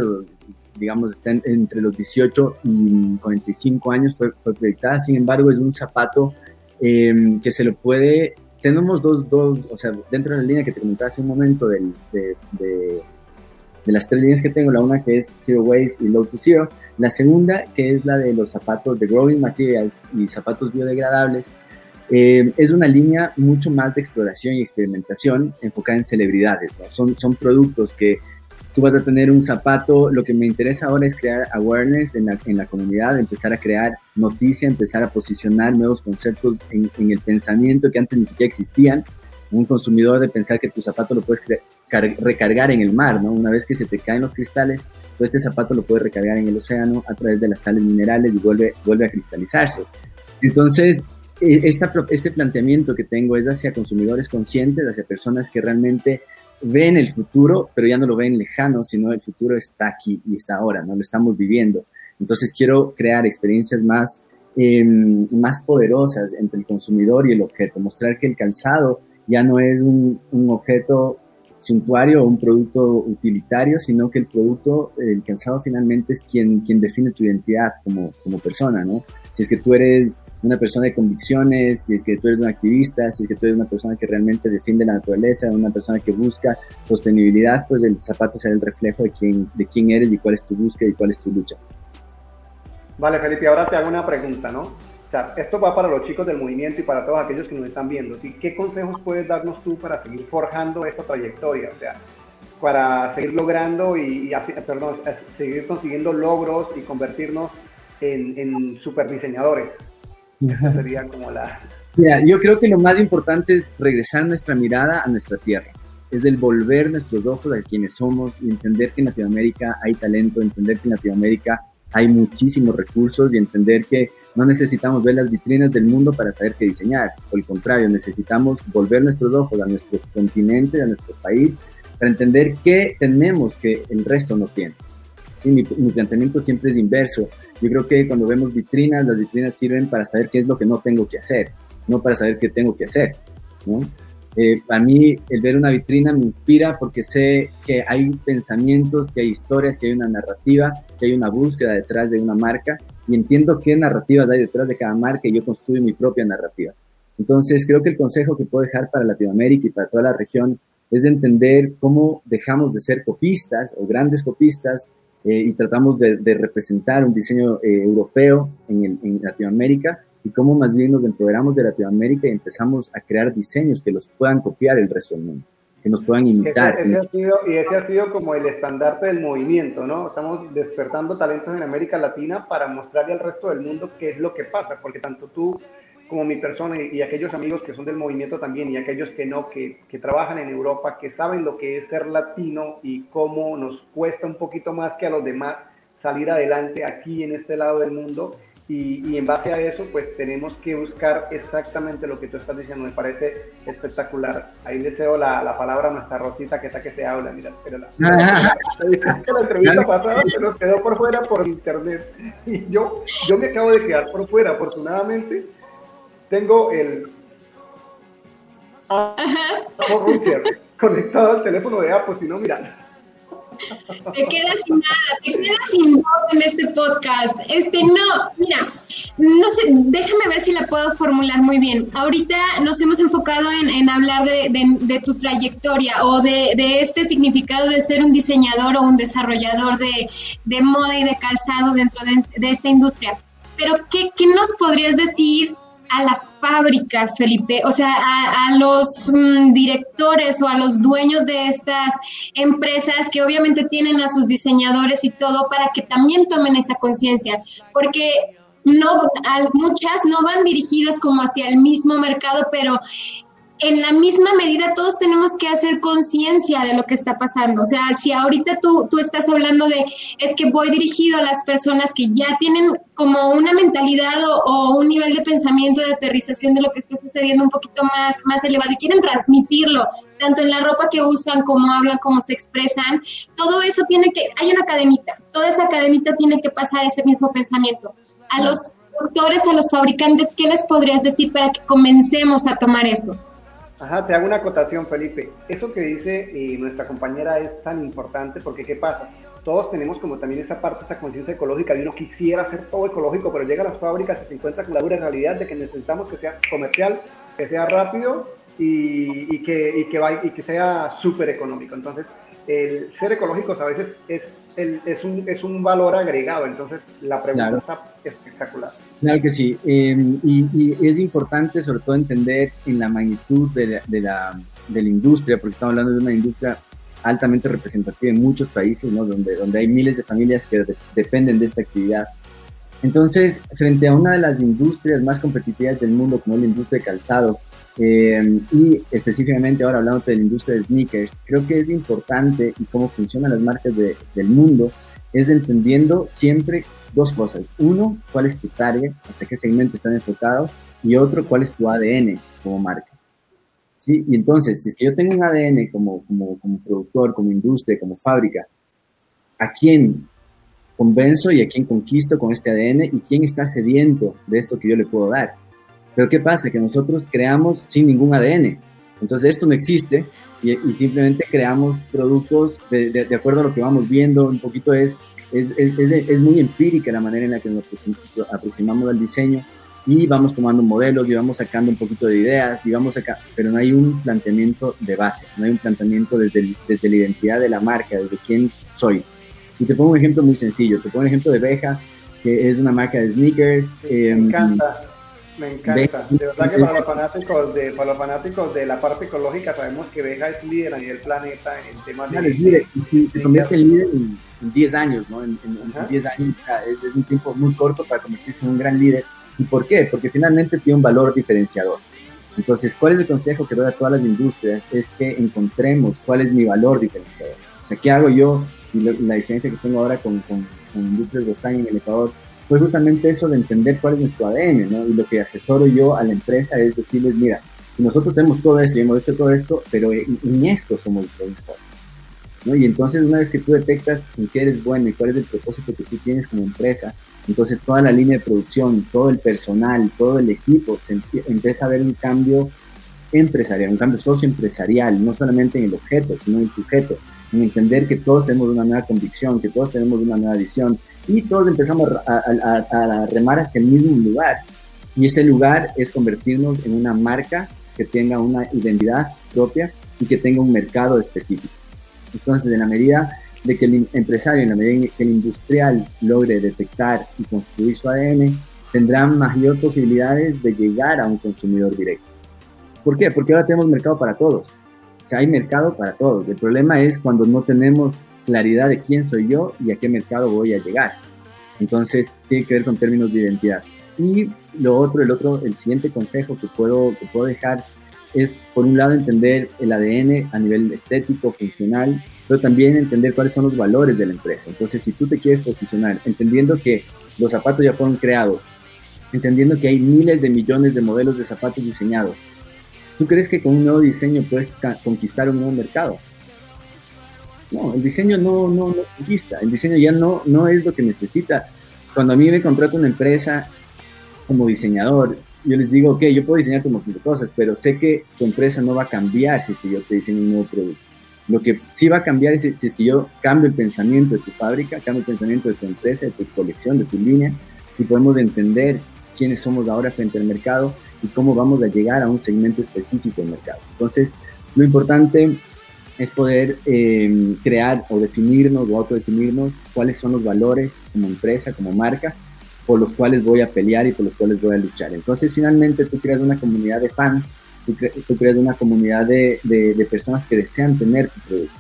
digamos, está entre los 18 y 45 años, fue, fue proyectada, sin embargo es un zapato em, que se lo puede, tenemos dos, dos, o sea, dentro de la línea que te comentaba hace un momento de, de, de, las tres líneas que tengo, la una que es Zero Waste y Low to Zero, la segunda que es la de los zapatos de Growing Materials y zapatos biodegradables, em, es una línea mucho más de exploración y experimentación enfocada en celebridades. Son, son productos que tú vas a tener un zapato. Lo que me interesa ahora es crear awareness en la, en la comunidad, empezar a crear noticia, empezar a posicionar nuevos conceptos en, el pensamiento que antes ni siquiera existían. Un consumidor de pensar que tu zapato lo puedes recargar en el mar, ¿no? Una vez que se te caen los cristales, todo este zapato lo puedes recargar en el océano a través de las sales minerales y vuelve, vuelve a cristalizarse. Entonces, e, esta, este planteamiento que tengo es hacia consumidores conscientes, hacia personas que realmente ven el futuro, pero ya no lo ven lejano, sino el futuro está aquí y está ahora, ¿no? Lo estamos viviendo. Entonces quiero crear experiencias más, em, más poderosas entre el consumidor y el objeto, mostrar que el calzado ya no es un objeto suntuario o un producto utilitario, sino que el producto, el calzado finalmente es quien, quien define tu identidad como, como persona, ¿no? Si es que tú eres una persona de convicciones, si es que tú eres un activista, si es que tú eres una persona que realmente defiende la naturaleza, una persona que busca sostenibilidad, pues el zapato será el reflejo de quién, de quién eres y cuál es tu búsqueda y cuál es tu lucha. Vale, Felipe, ahora te hago una pregunta, ¿no? Sea, esto va para los chicos del movimiento y para todos aquellos que nos están viendo. ¿Qué consejos puedes darnos tú para seguir forjando esta trayectoria? O sea, para seguir logrando y, perdón, seguir consiguiendo logros y convertirnos en, en super diseñadores sería como la... yo creo que lo más importante es regresar nuestra mirada a nuestra tierra. Es el volver nuestros ojos a quienes somos y entender que en Latinoamérica hay talento, entender que en Latinoamérica hay muchísimos recursos y entender que no necesitamos ver las vitrinas del mundo para saber qué diseñar. Por el contrario, necesitamos volver nuestros ojos a nuestro continente, a nuestro país, para entender qué tenemos que el resto no tiene. Y mi, mi planteamiento siempre es inverso Yo creo que cuando vemos vitrinas, las vitrinas sirven para saber qué es lo que no tengo que hacer, no para saber qué tengo que hacer. ¿no? Eh, a mí el ver una vitrina me inspira porque sé que hay pensamientos, que hay historias, que hay una narrativa, que hay una búsqueda detrás de una marca y entiendo qué narrativas hay detrás de cada marca y yo construyo mi propia narrativa. Entonces creo que el consejo que puedo dejar para Latinoamérica y para toda la región es de entender cómo dejamos de ser copistas o grandes copistas eh, y tratamos de, representar un diseño eh, europeo en, en Latinoamérica y cómo más bien nos empoderamos de Latinoamérica y empezamos a crear diseños que los puedan copiar el resto del mundo, que nos puedan imitar. Ese, ha sido, y ese ha sido como el estandarte del movimiento, ¿no? Estamos despertando talentos en América Latina para mostrarle al resto del mundo qué es lo que pasa, porque tanto tú como mi persona y, aquellos amigos que son del movimiento también y aquellos que no, que, que trabajan en Europa, que saben lo que es ser latino y cómo nos cuesta un poquito más que a los demás salir adelante aquí en este lado del mundo y, en base a eso, pues tenemos que buscar exactamente lo que tú estás diciendo. Me parece espectacular. Ahí deseo la, la palabra a nuestra Rosita, que está que se habla. Mira, espérala. la, la entrevista pasada se nos quedó por fuera por internet. Y yo, yo me acabo de quedar por fuera. Afortunadamente, tengo el. conectado al teléfono de Apple. Si no, mira te quedas sin nada, te quedas sin voz en este podcast. Este, no, mira, no sé, déjame ver si la puedo formular muy bien. Ahorita nos hemos enfocado en, hablar de, tu trayectoria o de, este significado de ser un diseñador o un desarrollador de, moda y de calzado dentro de, esta industria. Pero, ¿qué, ¿qué nos podrías decir a las fábricas, Felipe, o sea, a, los mm, directores o a los dueños de estas empresas que obviamente tienen a sus diseñadores y todo para que también tomen esa conciencia, porque no, muchas no van dirigidas como hacia el mismo mercado, pero en la misma medida todos tenemos que hacer conciencia de lo que está pasando. O sea, si ahorita tú, tú estás hablando de, es que voy dirigido a las personas que ya tienen como una mentalidad o, un nivel de pensamiento, de aterrización de lo que está sucediendo un poquito más, más elevado y quieren transmitirlo, tanto en la ropa que usan, como hablan, como se expresan, todo eso tiene que, hay una cadenita, toda esa cadenita tiene que pasar ese mismo pensamiento. A los doctores, a los fabricantes, ¿qué les podrías decir para que comencemos a tomar eso? Ajá, te hago una acotación, Felipe. Eso que dice eh, nuestra compañera es tan importante porque ¿qué pasa? Todos tenemos como también esa parte, esa conciencia ecológica de uno quisiera hacer todo ecológico, pero llega a las fábricas y se encuentra con la dura realidad de que necesitamos que sea comercial, que sea rápido y, que, y que, y que sea súper económico. Entonces, el ser ecológicos a veces es, es, un, es un valor agregado, entonces la pregunta está espectacular. Claro que sí, em, y, es importante sobre todo entender en la magnitud de la, de la, de la industria, porque estamos hablando de una industria altamente representativa en muchos países, ¿no? donde, donde hay miles de familias que dependen de esta actividad. Entonces, frente a una de las industrias más competitivas del mundo, como la industria de calzado, eh, y específicamente ahora hablando de la industria de sneakers, creo que es importante y cómo funcionan las marcas del mundo, es entendiendo siempre dos cosas. Uno, cuál es tu target, hacia qué segmento están enfocados, y otro, cuál es tu ADN como marca. ¿Sí? Y entonces, si es que yo tengo un ADN como, como, como productor, como industria, como fábrica, ¿a quién convenzo y a quién conquisto con este ADN y quién está sediento de esto que yo le puedo dar? Pero ¿qué pasa? Que nosotros creamos sin ningún ADN. Entonces esto no existe y, simplemente creamos productos de, acuerdo a lo que vamos viendo. Un poquito es es, es, es, muy empírica la manera en la que nos aproximamos al diseño y vamos tomando modelos y vamos sacando un poquito de ideas y vamos acá, pero no hay un planteamiento de base, no hay un planteamiento desde, desde la identidad de la marca, desde quién soy. Y te pongo un ejemplo muy sencillo, te pongo un ejemplo de Beja, que es una marca de sneakers. Me em, encanta. Me encanta. De verdad que para los fanáticos de, para los fanáticos de la parte ecológica sabemos que Beja es líder a nivel planeta en temas de. líder, y se convierte en líder en, 10 años, ¿no? En, 10 años es, un tiempo muy corto para convertirse en un gran líder. ¿Y por qué? Porque finalmente tiene un valor diferenciador. Entonces, ¿cuál es el consejo que doy a todas las industrias? Es que encontremos cuál es mi valor diferenciador. O sea, ¿qué hago yo? Y, la diferencia que tengo ahora con, con, con Industrias Bostán en el Ecuador fue justamente eso de entender cuál es nuestro ADN, ¿no? Y lo que asesoro yo a la empresa es decirles, mira, si nosotros tenemos todo esto y hemos hecho todo esto, pero en, esto somos diferentes. Y entonces una vez que tú detectas en qué eres bueno y cuál es el propósito que tú tienes como empresa, entonces toda la línea de producción, todo el personal, todo el equipo, empieza a ver un cambio empresarial, un cambio socioempresarial, no solamente en el objeto, sino en el sujeto, en entender que todos tenemos una nueva convicción, que todos tenemos una nueva visión y todos empezamos a, a remar hacia el mismo lugar. Y ese lugar es convertirnos en una marca que tenga una identidad propia y que tenga un mercado específico. Entonces, en la medida de que el empresario, en la medida que el industrial logre detectar y construir su ADN, tendrá mayor posibilidades de llegar a un consumidor directo. ¿Por qué? Porque ahora tenemos mercado para todos. O sea, hay mercado para todos. El problema es cuando no tenemos claridad de quién soy yo y a qué mercado voy a llegar. Entonces, tiene que ver con términos de identidad. Y lo otro, el otro, el siguiente consejo que puedo, que puedo dejar es, por un lado, entender el ADN a nivel estético, funcional, pero también entender cuáles son los valores de la empresa. Entonces, si tú te quieres posicionar, entendiendo que los zapatos ya fueron creados, entendiendo que hay miles de millones de modelos de zapatos diseñados, ¿tú crees que con un nuevo diseño puedes conquistar un nuevo mercado? No, el diseño no, no, no conquista, el diseño ya no, no es lo que necesita. Cuando a mí me contrata una empresa como diseñador, yo les digo, ok, yo puedo diseñar como de cosas, pero sé que tu empresa no va a cambiar si es que yo te diseño un nuevo producto. Lo que sí va a cambiar es si es que yo cambio el pensamiento de tu fábrica, cambio el pensamiento de tu empresa, de tu colección, de tu línea, y podemos entender quiénes somos ahora frente al mercado y cómo vamos a llegar a un segmento específico del mercado. Entonces, lo importante es poder eh, crear o definirnos o autodefinirnos cuáles son los valores como empresa, como marca, por los cuales voy a pelear y por los cuales voy a luchar. Entonces, finalmente, tú creas una comunidad de fans, tú, creas una comunidad de, de, personas que desean tener tu producto.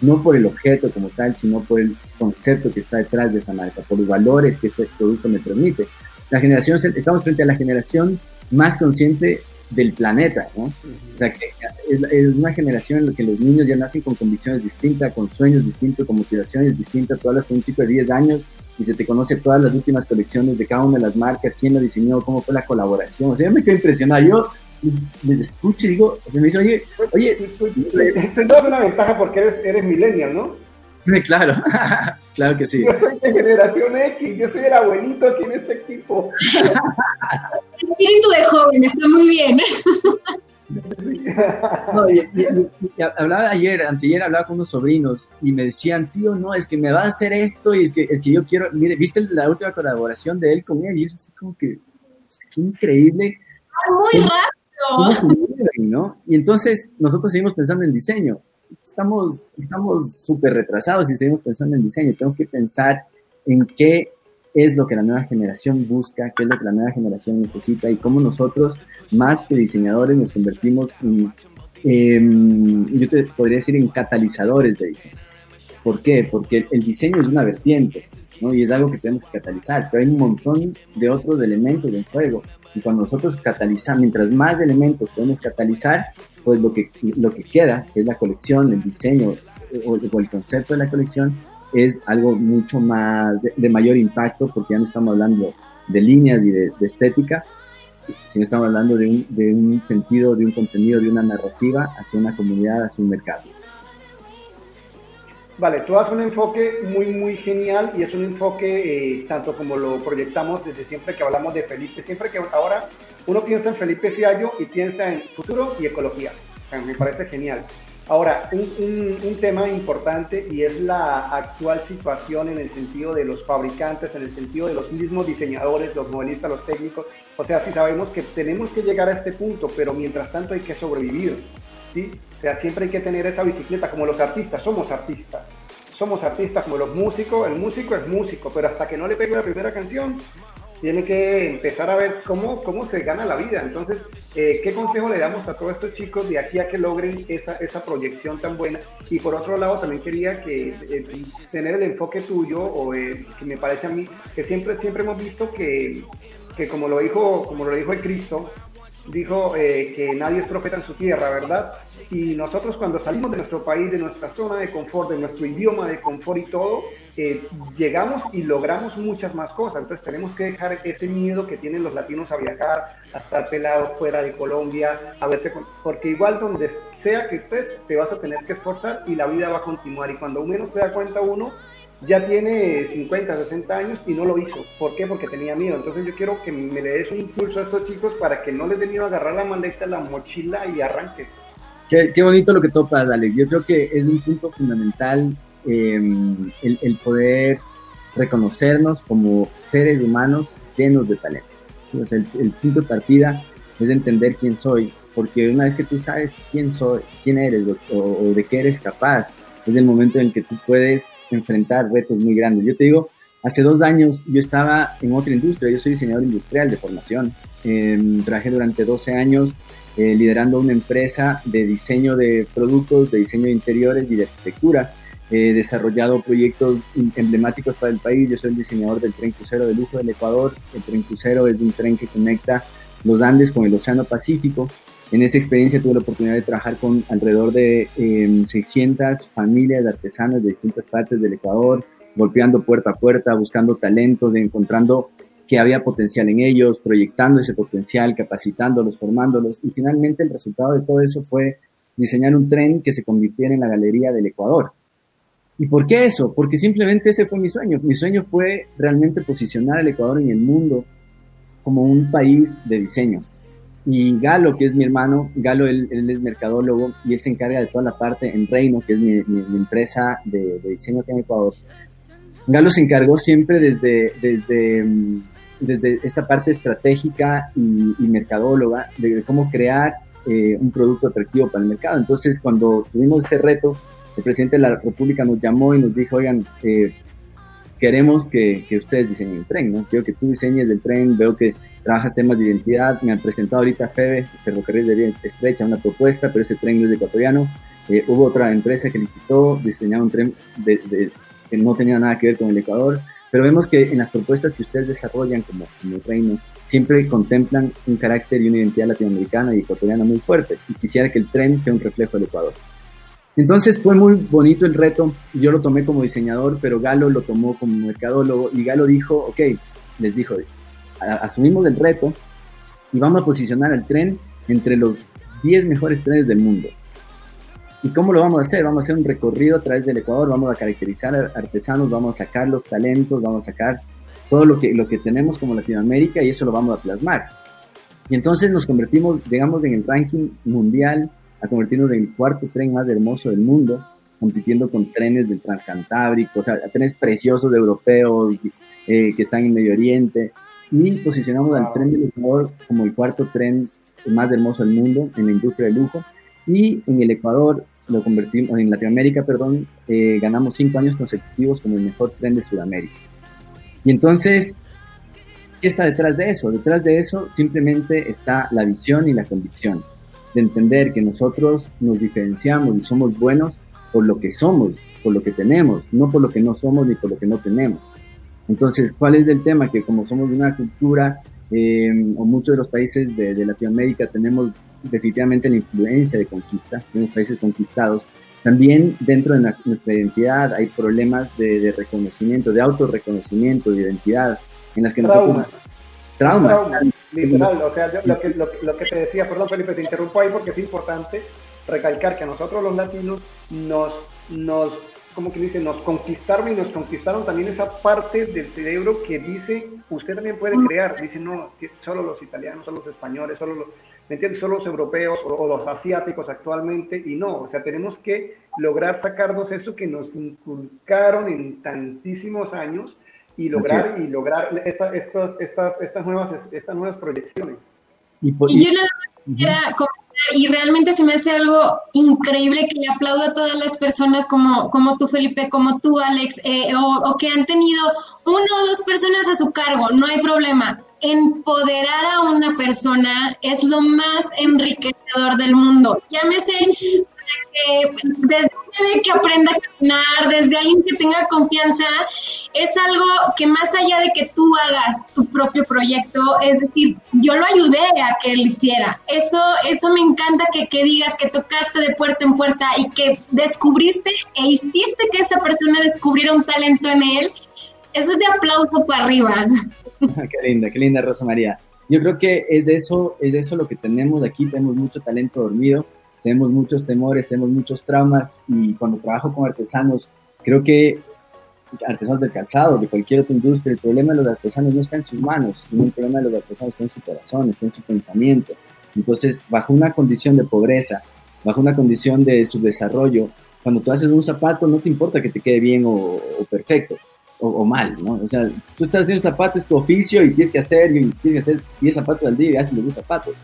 No por el objeto como tal, sino por el concepto que está detrás de esa marca, por los valores que este producto me permite. La generación, estamos frente a la generación más consciente del planeta, ¿no? O sea, que es, una generación en la que los niños ya nacen con convicciones distintas, con sueños distintos, con motivaciones distintas. Tú hablas con un chico de 10 años y se te conoce todas las últimas colecciones de cada una de las marcas, quién lo diseñó, cómo fue la colaboración. O sea, yo me quedo impresionado. Yo les escucho y digo, me dice, oye, oye. Estoy dando una ventaja porque eres, eres millennial, ¿no? Claro, claro que sí. Yo soy de generación X, yo soy el abuelito aquí en este equipo. Espíritu de joven, está muy bien. No, y, hablaba ayer, anteayer hablaba con unos sobrinos y me decían, tío, no, es que me va a hacer esto y es que, es que yo quiero, mire, ¿viste la última colaboración de él con él? Y es así como que, qué increíble. Muy rápido. ¿no? Y entonces nosotros seguimos pensando en diseño. Estamos estamos súper retrasados y seguimos pensando en diseño. Tenemos que pensar en qué es lo que la nueva generación busca, qué es lo que la nueva generación necesita y cómo nosotros, más que diseñadores, nos convertimos en, yo te podría decir, en catalizadores de diseño. ¿Por qué? Porque el diseño es una vertiente, ¿no? Y es algo que tenemos que catalizar, pero hay un montón de otros elementos en juego. Y cuando nosotros catalizamos, mientras más elementos podemos catalizar, pues lo que, lo que queda, que es la colección, el diseño o el concepto de la colección, es algo mucho más de, mayor impacto porque ya no estamos hablando de líneas y de, estética, sino estamos hablando de un, de un, sentido, de un contenido, de una narrativa hacia una comunidad, hacia un mercado. Vale, tú haces un enfoque muy, muy genial y es un enfoque eh, tanto como lo proyectamos desde siempre que hablamos de Felipe, siempre que ahora uno piensa en Felipe Fiallo y piensa en futuro y ecología. me parece genial. Ahora, un, tema importante y es la actual situación en el sentido de los fabricantes, en el sentido de los mismos diseñadores, los modelistas, los técnicos. O sea, si sabemos que tenemos que llegar a este punto, pero mientras tanto hay que sobrevivir. ¿sí? O sea, siempre hay que tener esa bicicleta, como los artistas, somos artistas. Somos artistas como los músicos, el músico es músico, pero hasta que no le pegue la primera canción, tiene que empezar a ver cómo, cómo se gana la vida. Entonces, eh, ¿qué consejo le damos a todos estos chicos de aquí a que logren esa, esa proyección tan buena? Y por otro lado, también quería que eh, tener el enfoque tuyo, o eh, que me parece a mí, que siempre, siempre hemos visto que, que como, lo dijo, como lo dijo el Cristo, dijo que nadie es profeta en su tierra, ¿verdad? Y nosotros cuando salimos de nuestro país, de nuestra zona de confort, de nuestro idioma de confort y todo, eh, llegamos y logramos muchas más cosas. Entonces tenemos que dejar ese miedo que tienen los latinos a viajar, a estar pelados fuera de Colombia, a verse, porque igual donde sea que estés, te vas a tener que esforzar y la vida va a continuar. Y cuando menos se da cuenta uno, ya tiene 50, 60 años y no lo hizo. ¿Por qué? Porque tenía miedo. Entonces yo quiero que me le des un impulso a estos chicos para que no les dé miedo agarrar la maleta, la mochila y arranque. Qué, bonito lo que topas, Alex. Yo creo que es un punto fundamental em, el, poder reconocernos como seres humanos llenos de talento. el, punto de partida es entender quién soy, porque una vez que tú sabes quién soy, quién eres o de qué eres capaz, es el momento en que tú puedes enfrentar retos muy grandes. Yo te digo, hace dos años yo estaba en otra industria, yo soy diseñador industrial de formación. Em, trabajé durante 12 años eh, liderando una empresa de diseño de productos, de diseño de interiores y de arquitectura. He desarrollado proyectos emblemáticos para el país. Yo soy el diseñador del tren crucero de lujo del Ecuador. El tren crucero es un tren que conecta los Andes con el Océano Pacífico. En esa experiencia tuve la oportunidad de trabajar con alrededor de 600 em, familias de artesanos de distintas partes del Ecuador, golpeando puerta a puerta, buscando talentos, encontrando que había potencial en ellos, proyectando ese potencial, capacitándolos, formándolos. Y finalmente el resultado de todo eso fue diseñar un tren que se convirtiera en la galería del Ecuador. ¿Y por qué eso? Porque simplemente ese fue mi sueño. Mi sueño fue realmente posicionar al Ecuador en el mundo como un país de diseño. Y Galo, que es mi hermano, Galo, él, es mercadólogo y él se encarga de toda la parte en Reino, que es mi, empresa de, diseño aquí en Ecuador. Galo se encargó siempre desde, desde, mm, desde esta parte estratégica y, mercadóloga de, cómo crear eh, un producto atractivo para el mercado. Entonces, cuando tuvimos este reto, el presidente de la República nos llamó y nos dijo, oigan, eh, queremos que, que, ustedes diseñen el tren, ¿no? Quiero que tú diseñes el tren, veo que trabajas temas de identidad, me han presentado ahorita FEBE, Ferrocarril de Vía Estrecha, una propuesta, pero ese tren no es ecuatoriano. Eh, hubo otra empresa que licitó diseñar un tren que no tenía nada que ver con el Ecuador, pero vemos que en las propuestas que ustedes desarrollan como, como reino, siempre contemplan un carácter y una identidad latinoamericana y ecuatoriana muy fuerte, y quisiera que el tren sea un reflejo del Ecuador. Entonces fue muy bonito el reto, yo lo tomé como diseñador, pero Galo lo tomó como mercadólogo y Galo dijo, ok, les dijo, asumimos el reto y vamos a posicionar el tren entre los 10 mejores trenes del mundo. ¿Y cómo lo vamos a hacer? Vamos a hacer un recorrido a través del Ecuador, vamos a caracterizar a artesanos, vamos a sacar los talentos, vamos a sacar todo lo que, lo que tenemos como Latinoamérica y eso lo vamos a plasmar. Y entonces nos convertimos, digamos, en el ranking mundial a convertirnos en el cuarto tren más hermoso del mundo, compitiendo con trenes del Transcantábrico, o sea, trenes preciosos europeos eh, que están en Medio Oriente, y posicionamos al tren del Ecuador como el cuarto tren más hermoso del mundo en la industria del lujo, y en el Ecuador lo convertimos, en Latinoamérica, perdón, eh, ganamos cinco años consecutivos como el mejor tren de Sudamérica. Y entonces, ¿qué está detrás de eso? Detrás de eso simplemente está la visión y la convicción de entender que nosotros nos diferenciamos y somos buenos por lo que somos, por lo que tenemos, no por lo que no somos ni por lo que no tenemos. Entonces, ¿cuál es el tema? Que como somos de una cultura, eh, o muchos de los países de, Latinoamérica tenemos definitivamente la influencia de conquista, tenemos países conquistados, también dentro de nuestra identidad hay problemas de, reconocimiento, de autorreconocimiento, de identidad, en las que nosotros... Traumas literal, o sea, lo, que, lo, que te decía, perdón Felipe, te interrumpo ahí porque es importante recalcar que a nosotros los latinos nos, nos como que dice, nos conquistaron y nos conquistaron también esa parte del cerebro que dice, usted también puede crear, dice, no, solo los italianos, solo los españoles, solo los, ¿me entiendes? Solo los europeos o, o, los asiáticos actualmente, y no, o sea, tenemos que lograr sacarnos eso que nos inculcaron en tantísimos años y lograr y lograr estas estas estas nuevas estas nuevas proyecciones y, yo nada comentar y realmente se me hace algo increíble que le aplaudo a todas las personas como, como tú, Felipe, como tú, Alex, eh, o, que han tenido uno o dos personas a su cargo, no hay problema. Empoderar a una persona es lo más enriquecedor del mundo. Llámese que desde que aprenda a caminar, desde alguien que tenga confianza, es algo que más allá de que tú hagas tu propio proyecto, es decir, yo lo ayudé a que él hiciera. Eso, eso me encanta que, que digas que tocaste de puerta en puerta y que descubriste e hiciste que esa persona descubriera un talento en él. Eso es de aplauso para arriba. qué linda, qué linda Rosa María. Yo creo que es eso, es eso lo que tenemos aquí, tenemos mucho talento dormido tenemos muchos temores, tenemos muchos traumas y cuando trabajo con artesanos, creo que artesanos del calzado, de cualquier otra industria, el problema de los artesanos no está en sus manos, el problema de los artesanos está en su corazón, está en su pensamiento. Entonces, bajo una condición de pobreza, bajo una condición de subdesarrollo, cuando tú haces un zapato no te importa que te quede bien o, perfecto o, mal, ¿no? O sea, tú estás haciendo zapatos, es tu oficio y tienes que hacer, y tienes que hacer 10 zapatos al día y haces los 10 zapatos.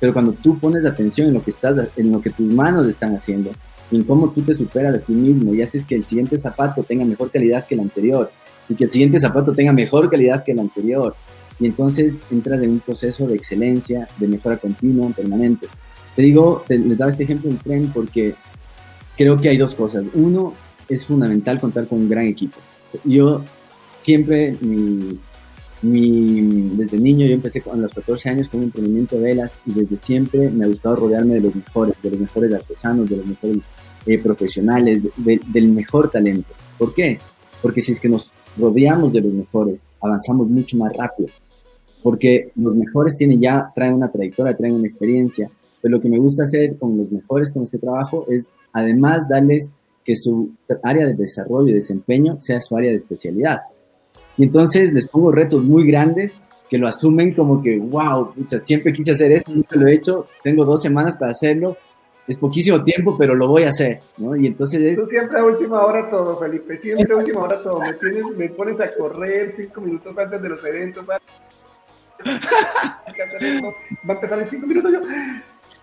Pero cuando tú pones atención en lo que estás, en lo que tus manos están haciendo, en cómo tú te superas a ti mismo y haces que el siguiente zapato tenga mejor calidad que el anterior y que el siguiente zapato tenga mejor calidad que el anterior. Y entonces entras en un proceso de excelencia, de mejora continua, permanente. Te digo, les daba este ejemplo del tren porque creo que hay dos cosas. Uno, es fundamental contar con un gran equipo. Yo siempre, mi, mi, desde niño yo empecé a los 14 años con un emprendimiento de velas y desde siempre me ha gustado rodearme de los mejores, de los mejores artesanos, de los mejores eh, profesionales, del mejor talento. ¿Por qué? Porque si es que nos rodeamos de los mejores, avanzamos mucho más rápido. Porque los mejores tienen ya, traen una trayectoria, traen una experiencia. Pero lo que me gusta hacer con los mejores con los que trabajo es además darles que su área de desarrollo y desempeño sea su área de especialidad. Y entonces les pongo retos muy grandes que lo asumen como que, wow, siempre quise hacer esto, nunca lo he hecho, tengo dos semanas para hacerlo, es poquísimo tiempo, pero lo voy a hacer, ¿no? Y entonces es... Tú siempre a última hora todo, Felipe, siempre a última hora todo, me, tienes, me pones a correr cinco minutos antes de los eventos, va a empezar en cinco minutos yo,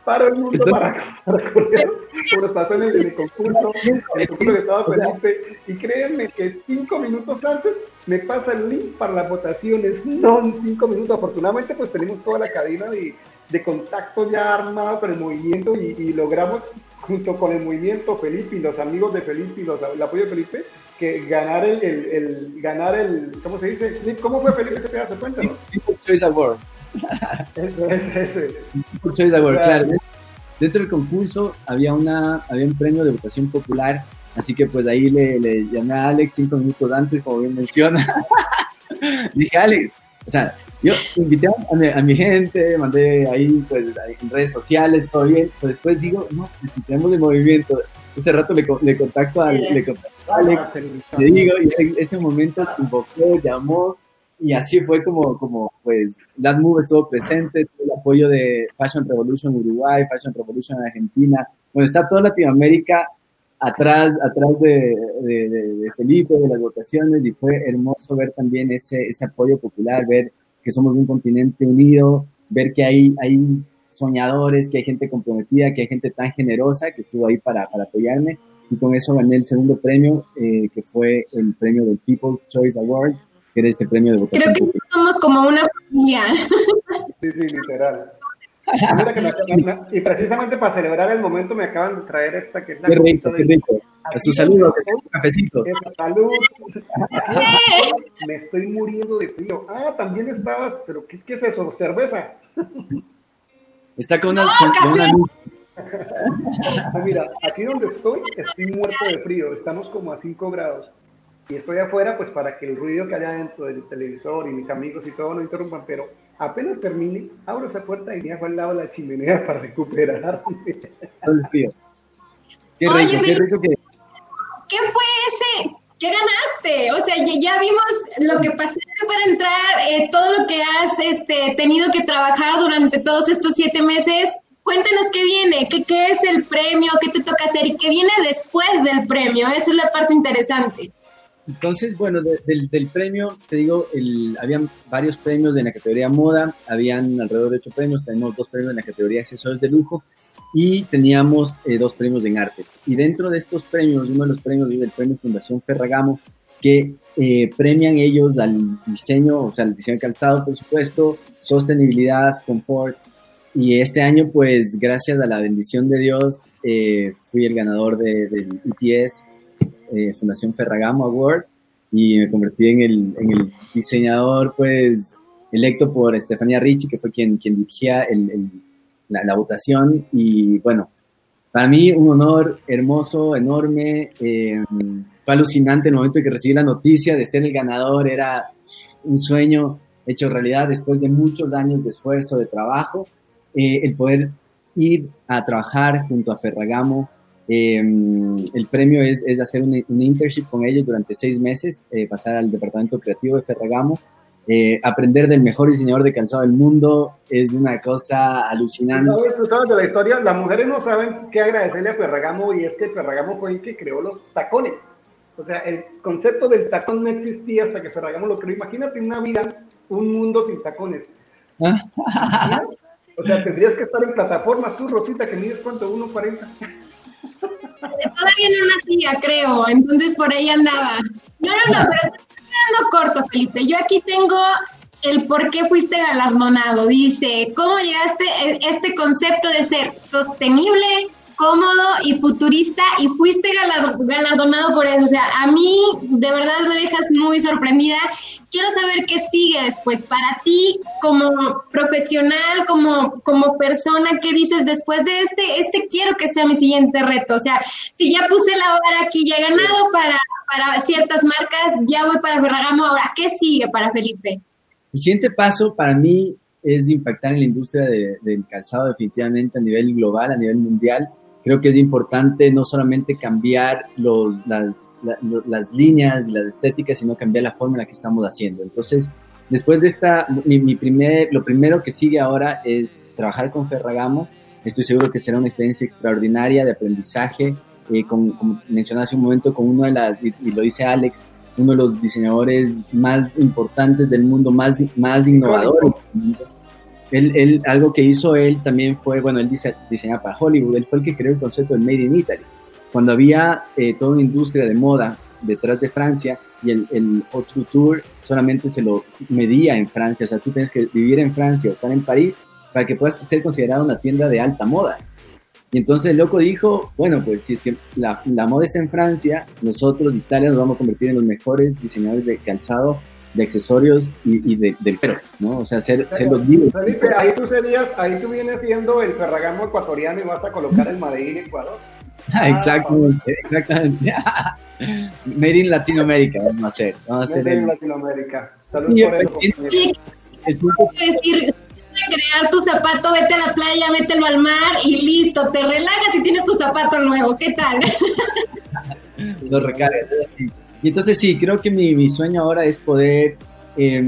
paro el mundo para, para correr, como nos pasó en el, concurso, en el concurso que estaba Felipe, y créanme que cinco minutos antes me pasa el link para las votaciones, no en cinco minutos, afortunadamente pues tenemos toda la cadena de, de contacto ya armado con el movimiento y, logramos junto con el movimiento Felipe y los amigos de Felipe y los, el apoyo de Felipe, que ganar el, el, ganar el, ¿cómo se dice? ¿Cómo fue Felipe ese pedazo? Cuéntanos. Choice Award. Eso, Award, claro. Dentro del concurso había, una, había un premio de votación popular Así que pues ahí le, llamé a Alex cinco minutos antes, como bien menciona. Dije, Alex, o sea, yo invité a mi, gente, mandé ahí pues en redes sociales, todo bien, pero después digo, no, necesitamos de movimiento. Este rato le, le contacto a, le contacto a Alex, le digo, y en ese momento invocó, llamó, y así fue como, como pues, Move estuvo presente, el apoyo de Fashion Revolution Uruguay, Fashion Revolution Argentina, bueno, está toda Latinoamérica atrás, atrás de, de, Felipe, de las votaciones, y fue hermoso ver también ese, ese apoyo popular, ver que somos un continente unido, ver que hay, hay soñadores, que hay gente comprometida, que hay gente tan generosa que estuvo ahí para, para apoyarme. Y con eso gané el segundo premio, eh, que fue el premio del People's Choice Award, que era este premio de votación. Creo que somos como una familia. Sí, sí, literal y precisamente para celebrar el momento me acaban de traer esta que es la Qué rico, qué rico. A su saludo, un cafecito. Salud. me estoy muriendo de frío. Ah, también estabas, pero ¿qué, qué es eso? ¿Cerveza? Está con una, ah, Mira, aquí donde estoy, estoy muerto de frío. Estamos como a 5 grados. Y estoy afuera, pues para que el ruido que haya dentro del televisor y mis amigos y todo no interrumpan, pero Apenas termine, abro esa puerta y me hago al lado de la chimenea para recuperar. Qué rico, qué rico que... ¿Qué fue ese? ¿Qué ganaste? O sea, ya, vimos lo que pasaste para entrar, eh, todo lo que has este, tenido que trabajar durante todos estos siete meses. Cuéntanos qué viene, qué, qué es el premio, qué te toca hacer y qué viene después del premio. Esa es la parte interesante. Entonces, bueno, del, premio, te digo, el, habían varios premios en la categoría moda, habían alrededor de ocho premios, tenemos dos premios en la categoría accesorios de lujo y teníamos eh, dos premios en arte. Y dentro de estos premios, uno de los premios es el premio Fundación Ferragamo, que eh, premian ellos al diseño, o sea, al diseño de calzado, por supuesto, sostenibilidad, confort, y este año, pues, gracias a la bendición de Dios, eh, fui el ganador de, del ETS, eh, Fundación Ferragamo Award, y me convertí en el, diseñador, pues, electo por Estefanía Ricci, que fue quien, quien dirigía la, votación. Y bueno, para mí un honor hermoso, enorme. Eh, fue alucinante el momento en que recibí la noticia de ser el ganador. Era un sueño hecho realidad después de muchos años de esfuerzo, de trabajo. Eh, el poder ir a trabajar junto a Ferragamo. Eh, el premio es, es hacer un, un, internship con ellos durante seis meses, eh, pasar al departamento creativo de Ferragamo. Eh, aprender del mejor diseñador de calzado del mundo es una cosa alucinante. ¿Sabes, tú sabes de la historia? Las mujeres no saben qué agradecerle a Ferragamo y es que Ferragamo fue el que creó los tacones. O sea, el concepto del tacón no existía hasta que Ferragamo lo creó. Imagínate una vida, un mundo sin tacones. O sea, tendrías que estar en plataforma, tú, Rosita, que mides cuánto, 1.40. Todavía no nacía, creo, entonces por ahí andaba. No, no, no, pero estoy quedando corto, Felipe. Yo aquí tengo el por qué fuiste galardonado. Dice, ¿cómo llegaste a este concepto de ser sostenible, cómodo y futurista y fuiste galardonado por eso. O sea, a mí de verdad me dejas muy sorprendida. Quiero saber qué sigue después para ti como profesional, como, como persona, ¿qué dices después de este? Este quiero que sea mi siguiente reto. O sea, si ya puse la hora aquí, ya he ganado para, para ciertas marcas, ya voy para Ferragamo. Ahora, ¿qué sigue para Felipe? El siguiente paso para mí es de impactar en la industria de, del calzado definitivamente a nivel global, a nivel mundial creo que es importante no solamente cambiar los, las, la, las líneas y las estéticas, sino cambiar la forma en la que estamos haciendo. Entonces, después de esta, mi, mi, primer, lo primero que sigue ahora es trabajar con Ferragamo. Estoy seguro que será una experiencia extraordinaria de aprendizaje. Eh, con, como mencioné hace un momento, con uno de las, y, y, lo dice Alex, uno de los diseñadores más importantes del mundo, más, más innovadores del mundo él, él, algo que hizo él también fue, bueno, él dice, diseñaba para Hollywood, él fue el que creó el concepto del Made in Italy. Cuando había eh, toda una industria de moda detrás de Francia y el, el haute couture solamente se lo medía en Francia, o sea, tú tienes que vivir en Francia o estar en París para que puedas ser considerada una tienda de alta moda. Y entonces el loco dijo, bueno, pues si es que la, la moda está en Francia, nosotros, Italia, nos vamos a convertir en los mejores diseñadores de calzado de accesorios y, y de, del pero, ¿no? O sea, ser, ser los líderes. Felipe, ahí tú serías, ahí tú vienes siendo el Ferragamo ecuatoriano y vas a colocar el Madrid Ecuador. Ah, exactamente, exactamente. Made in Latinoamérica vamos a hacer. Vamos a hacer Made in Latinoamérica. Salud por eso. decir, crear tu zapato, vete a la playa, mételo al mar y listo, te relajas y tienes tu zapato nuevo. ¿Qué tal? Lo recargas, así. Y entonces sí, creo que mi, mi sueño ahora es poder eh,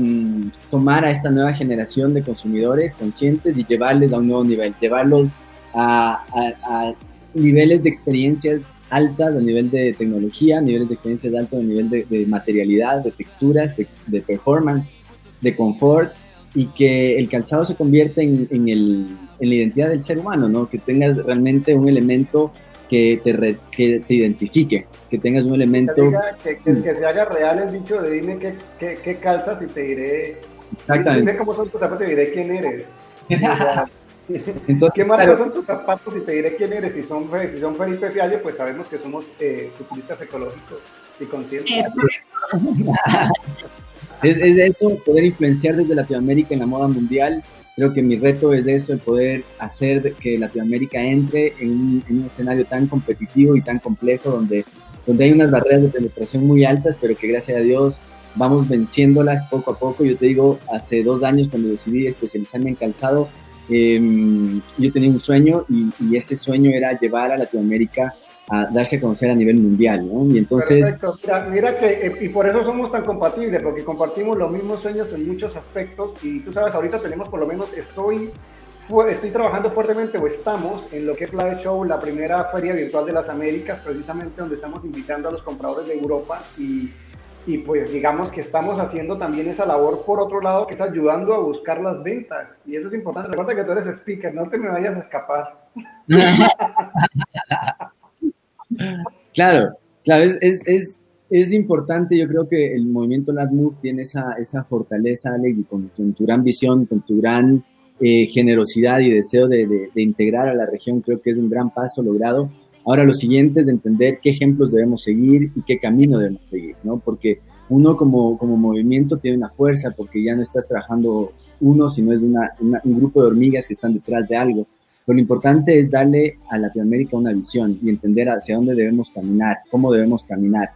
tomar a esta nueva generación de consumidores conscientes y llevarles a un nuevo nivel, llevarlos a, a, a niveles de experiencias altas, a nivel de tecnología, niveles de experiencias altas, a nivel de, de materialidad, de texturas, de, de, performance, de confort, y que el calzado se convierta en, en, el, en la identidad del ser humano, ¿no? Que tengas realmente un elemento que te, re, que te identifique, que tengas un elemento... Que, diga, que, que, que, se haga real el dicho de dime qué, qué, qué calzas y te diré... Exactamente. Dime cómo son tus zapatos y te diré quién eres. Entonces, ¿Qué marca claro. son tus zapatos y te diré quién eres? Si son, si son Felipe Fiallo, pues sabemos que somos eh, ciclistas ecológicos y conscientes. Es, es eso, poder influenciar desde Latinoamérica en la moda mundial, creo que mi reto es eso, el poder hacer que Latinoamérica entre en un, en un, escenario tan competitivo y tan complejo donde, donde hay unas barreras de penetración muy altas, pero que gracias a Dios vamos venciéndolas poco a poco. Yo te digo, hace dos años cuando decidí especializarme en calzado, eh, yo tenía un sueño y, ese sueño era llevar a Latinoamérica a darse a conocer a nivel mundial, ¿no? Y entonces... Perfecto. Mira, mira que, eh, y por eso somos tan compatibles, porque compartimos los mismos sueños en muchos aspectos, y tú sabes, ahorita tenemos por lo menos, estoy, estoy trabajando fuertemente, o estamos, en lo que es Live Show, la primera feria virtual de las Américas, precisamente donde estamos invitando a los compradores de Europa, y, y pues digamos que estamos haciendo también esa labor por otro lado, que es ayudando a buscar las ventas, y eso es importante. Recuerda que tú eres speaker, no te me vayas a escapar. Claro, claro, es, importante, yo creo que el movimiento LatMove tiene esa, fortaleza, Alex, y con, con, tu gran visión, con tu gran eh, generosidad y deseo de, integrar a la región, creo que es un gran paso logrado. Ahora lo siguiente es entender qué ejemplos debemos seguir y qué camino debemos seguir, ¿no? Porque uno como, movimiento tiene una fuerza porque ya no estás trabajando uno, sino es un grupo de hormigas que están detrás de algo. Pero lo importante es darle a Latinoamérica una visión y entender hacia dónde debemos caminar, cómo debemos caminar.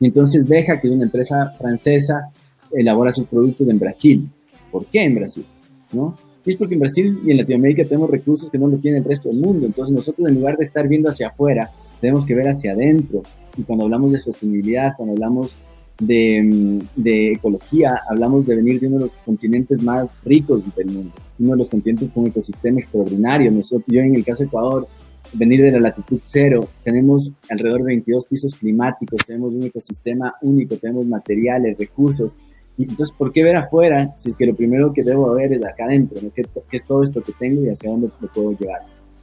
Y entonces deja que una empresa francesa elabora sus productos en Brasil. ¿Por qué en Brasil? ¿No? Y es porque en Brasil y en Latinoamérica tenemos recursos que no lo tiene el resto del mundo. Entonces nosotros en lugar de estar viendo hacia afuera, tenemos que ver hacia adentro. Y cuando hablamos de sostenibilidad, cuando hablamos de, de, ecología, hablamos de venir de uno de los continentes más ricos del mundo, uno de los continentes con un ecosistema extraordinario. Nosotros, yo en el caso de Ecuador, venir de la latitud cero, tenemos alrededor de 22 pisos climáticos, tenemos un ecosistema único, tenemos materiales, recursos. Y entonces, ¿por qué ver afuera si es que lo primero que debo ver es acá adentro? ¿no? ¿Qué, ¿Qué, es todo esto que tengo y hacia dónde lo puedo llevar?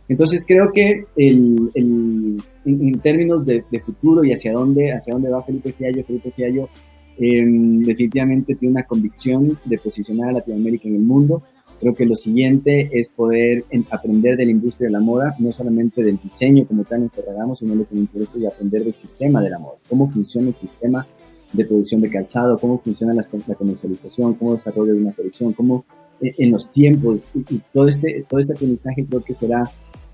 Entonces creo que el, el, en, términos de, de, futuro y hacia dónde, hacia dónde va Felipe Fiallo, Felipe Fiallo eh, definitivamente tiene una convicción de posicionar a Latinoamérica en el mundo. Creo que lo siguiente es poder aprender de la industria de la moda, no solamente del diseño como tal en Ferragamo, sino lo que me interesa es aprender del sistema de la moda, cómo funciona el sistema de producción de calzado, cómo funciona la, la comercialización, cómo desarrolla una producción, cómo eh, en los tiempos y, y, todo este todo este aprendizaje creo que será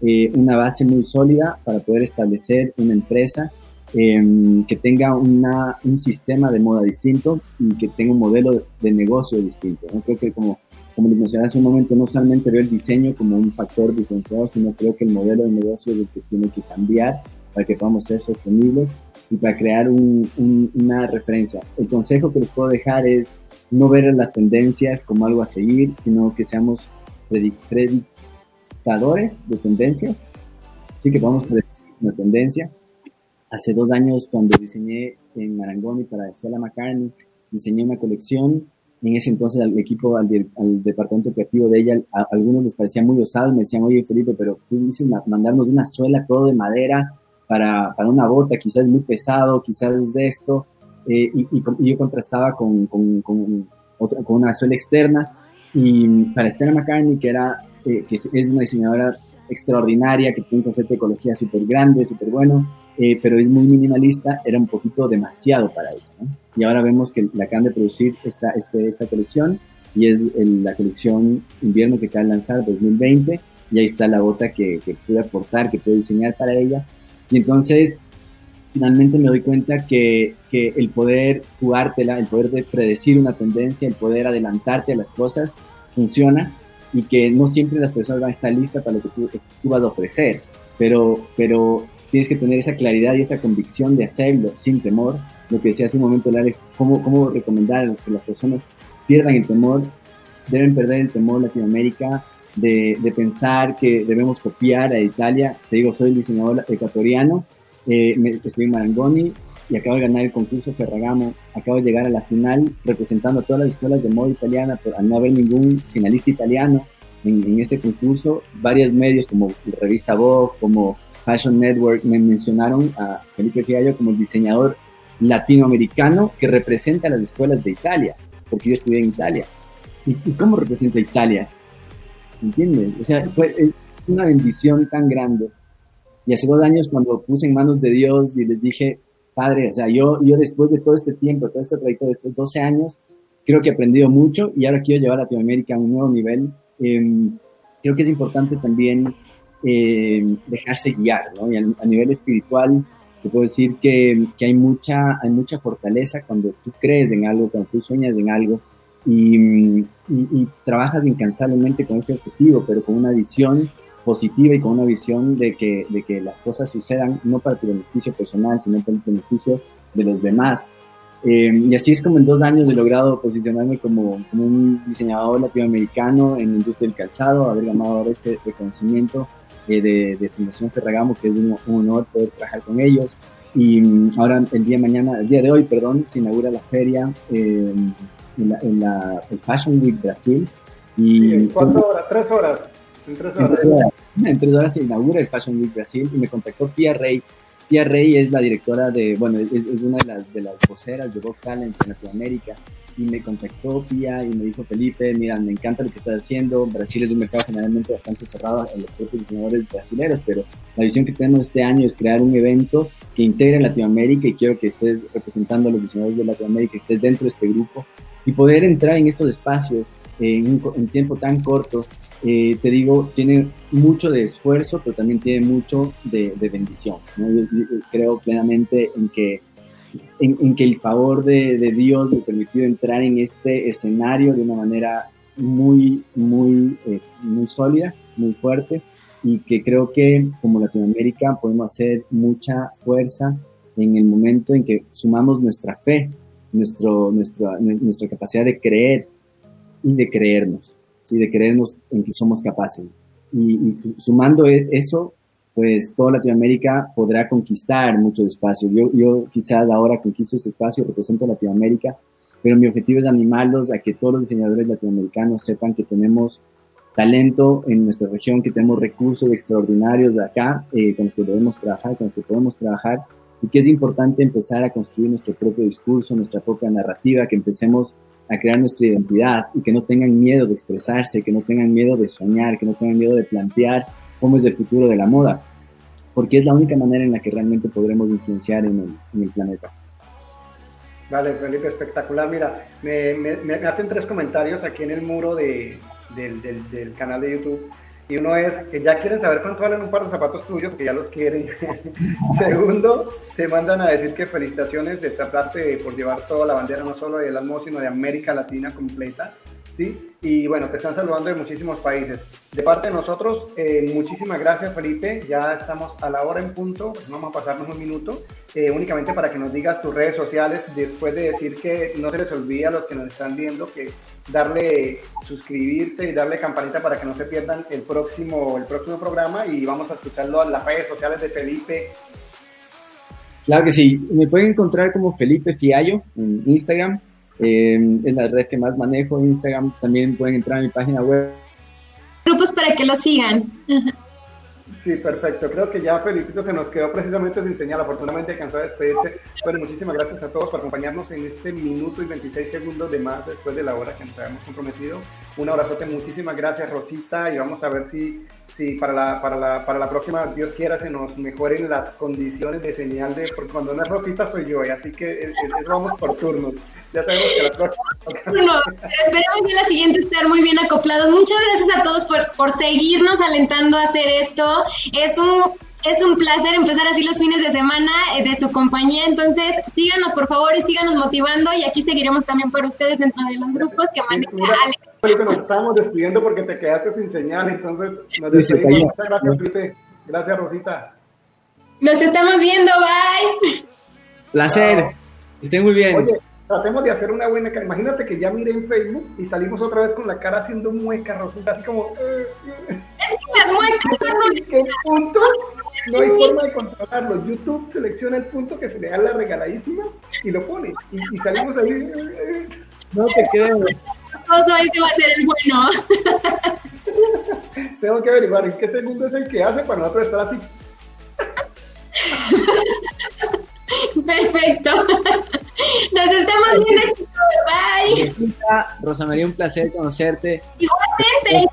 eh, una base muy sólida para poder establecer una empresa eh, que tenga una, un sistema de moda distinto y que tenga un modelo de negocio distinto. ¿no? Creo que como, como les mencioné hace un momento, no solamente veo el diseño como un factor diferenciador, sino creo que el modelo de negocio es el que tiene que cambiar para que podamos ser sostenibles y para crear un, un, una referencia. El consejo que les puedo dejar es no ver las tendencias como algo a seguir, sino que seamos predictivos de tendencias, sí que podemos predecir una tendencia. Hace dos años, cuando diseñé en Marangoni para Stella McCartney, diseñé una colección. En ese entonces, al equipo, al, al departamento creativo de ella, a, algunos les parecía muy osado. Me decían, oye, Felipe, pero tú dices mandarnos una suela todo de madera para, para una bota, quizás es muy pesado, quizás es de esto. Eh, y, y, y, yo contrastaba con, con, con, otra, con una suela externa. Y para Stella McCartney, que era eh, que es una diseñadora extraordinaria, que tiene un concepto de ecología súper grande, súper bueno, eh, pero es muy minimalista, era un poquito demasiado para ella. ¿no? Y ahora vemos que la acaban de producir esta, este, esta colección y es el, la colección invierno que acaba de lanzar 2020 y ahí está la bota que, que pude aportar, que pude diseñar para ella. Y entonces finalmente me doy cuenta que, que, el poder jugártela, el poder de predecir una tendencia, el poder adelantarte a las cosas, funciona y que no siempre las personas van a estar listas para lo que tú, vas a ofrecer, pero, pero tienes que tener esa claridad y esa convicción de hacerlo sin temor. Lo que decía hace un momento, Alex, cómo, cómo recomendar que las personas pierdan el temor, deben perder el temor Latinoamérica, de, de, pensar que debemos copiar a Italia. Te digo, soy diseñador ecuatoriano, eh, estoy en Marangoni y acabo de ganar el concurso Ferragamo, acabo de llegar a la final representando a todas las escuelas de moda italiana, pero al no haber ningún finalista italiano en, en este concurso, varios medios como revista Vogue, como Fashion Network me mencionaron a Felipe Fiallo como el diseñador latinoamericano que representa a las escuelas de Italia, porque yo estudié en Italia. ¿Y, y cómo representa Italia? ¿Entiendes? O sea, fue una bendición tan grande. Y hace dos años cuando puse en manos de Dios y les dije, padre, o sea, yo, yo después de todo este tiempo, todo este trayecto de estos 12 años, creo que he aprendido mucho y ahora quiero llevar a Latinoamérica a un nuevo nivel. Eh, creo que es importante también eh, dejarse guiar, ¿no? Y a, a, nivel espiritual, te puedo decir que, que, hay, mucha, hay mucha fortaleza cuando tú crees en algo, cuando tú sueñas en algo y, y, y trabajas incansablemente con ese objetivo, pero con una visión positiva y con una visión de que, de que las cosas sucedan no para tu beneficio personal, sino para el beneficio de los demás. Eh, y así es como en dos años he logrado posicionarme como, como, un diseñador latinoamericano en la industria del calzado, haber ganado ahora este reconocimiento eh, de, de, Fundación Ferragamo, que es un, un, honor poder trabajar con ellos. Y um, ahora el día de mañana, el día de hoy, perdón, se inaugura la feria eh, en, la, en la el Fashion Week Brasil. Y, sí, ¿Cuántas horas? ¿Tres horas? En tres horas. En tres horas se inaugura el Fashion Week Brasil y me contactó Pia Rey, Tía Rey es la directora de, bueno, es, una de las, de las voceras de Vox Talent en Latinoamérica y me contactó Pia y me dijo, Felipe, mira, me encanta lo que estás haciendo. Brasil es un mercado generalmente bastante cerrado en los propios diseñadores brasileños, pero la visión que tenemos este año es crear un evento que integre Latinoamérica y quiero que estés representando a los diseñadores de Latinoamérica, que estés dentro de este grupo y poder entrar en estos espacios en un tiempo tan corto, eh, te digo, tiene mucho de esfuerzo, pero también tiene mucho de, bendición. creo plenamente en que en, que el favor de, Dios me permitió entrar en este escenario de una manera muy, muy, eh, muy sólida, muy fuerte, y que creo que como Latinoamérica podemos hacer mucha fuerza en el momento en que sumamos nuestra fe, nuestro, nuestra, nuestra capacidad de creer y de creernos, ¿sí? de creernos en que somos capaces. Y, y sumando e, eso, pues toda Latinoamérica podrá conquistar mucho espacio. Yo, yo quizás ahora conquisto ese espacio, represento a Latinoamérica, pero mi objetivo es animarlos a que todos los diseñadores latinoamericanos sepan que tenemos talento en nuestra región, que tenemos recursos extraordinarios de acá eh, con los que debemos trabajar, con los que podemos trabajar, y que es importante empezar a construir nuestro propio discurso, nuestra propia narrativa, que empecemos a crear nuestra identidad y que no tengan miedo de expresarse, que no tengan miedo de soñar, que no tengan miedo de plantear cómo es el futuro de la moda, porque es la única manera en la que realmente podremos influenciar en el, planeta. Vale, Felipe, espectacular. Mira, me, hacen tres comentarios aquí en el muro de, del, del, canal de YouTube. Y uno es que ya quieren saber cuánto valen un par de zapatos tuyos, porque ya los quieren. Segundo, te mandan a decir que felicitaciones de tratarte por llevar toda la bandera, no solo de Almo, sino de América Latina completa. ¿sí? Y bueno, te están saludando de muchísimos países. De parte de nosotros, eh, muchísimas gracias Felipe, ya estamos a la hora en punto, vamos a pasarnos un minuto, eh, únicamente para que nos digas tus redes sociales, después de decir que no se les olvide a los que nos están viendo que darle suscribirte y darle campanita para que no se pierdan el próximo, el próximo programa y vamos a escucharlo en las redes sociales de Felipe. Claro que sí, me pueden encontrar como Felipe Fiallo en Instagram, eh, es la red que más manejo, Instagram. También pueden entrar a mi página web. Grupos para que lo sigan. Sí, perfecto. Creo que ya Felicito se nos quedó precisamente sin señal. Afortunadamente cansó de despedirse. Bueno, muchísimas gracias a todos por acompañarnos en este minuto y 26 segundos de más después de la hora que nos habíamos comprometido. Un abrazote, muchísimas gracias Rosita y vamos a ver si Sí, para la, para la, para la próxima, Dios quiera, se nos mejoren las condiciones de señal de, porque cuando no es Rosita soy yo, así que vamos por turnos. Ya sabemos que la próxima... No, esperemos que la siguiente estar muy bien acoplados. Muchas gracias a todos por, por seguirnos alentando a hacer esto. Es un es un placer empezar así los fines de semana eh, de su compañía. Entonces, síganos por favor y síganos motivando. Y aquí seguiremos también por ustedes dentro de los grupos que maneja Alex. Nos estamos despidiendo porque te quedaste sin señal. Entonces, nos despedimos. Muchas gracias, Felipe. Gracias, Rosita. Nos estamos viendo. Bye. Placer. Estén muy bien. Oye, tratemos de hacer una buena cara. Imagínate que ya miré en Facebook y salimos otra vez con la cara haciendo mueca, Rosita, así como. Eh, eh. Es que las muecas son. No hay forma de controlarlo. YouTube selecciona el punto que se le da la regaladísima y lo pone. Y, salimos ahí. No te creo. Ese va a ser el bueno. Tengo que averiguar en qué segundo es el que hace para nosotros estar así. Perfecto. Nos estamos viendo. Bye. Rosa María, un placer conocerte. Igualmente.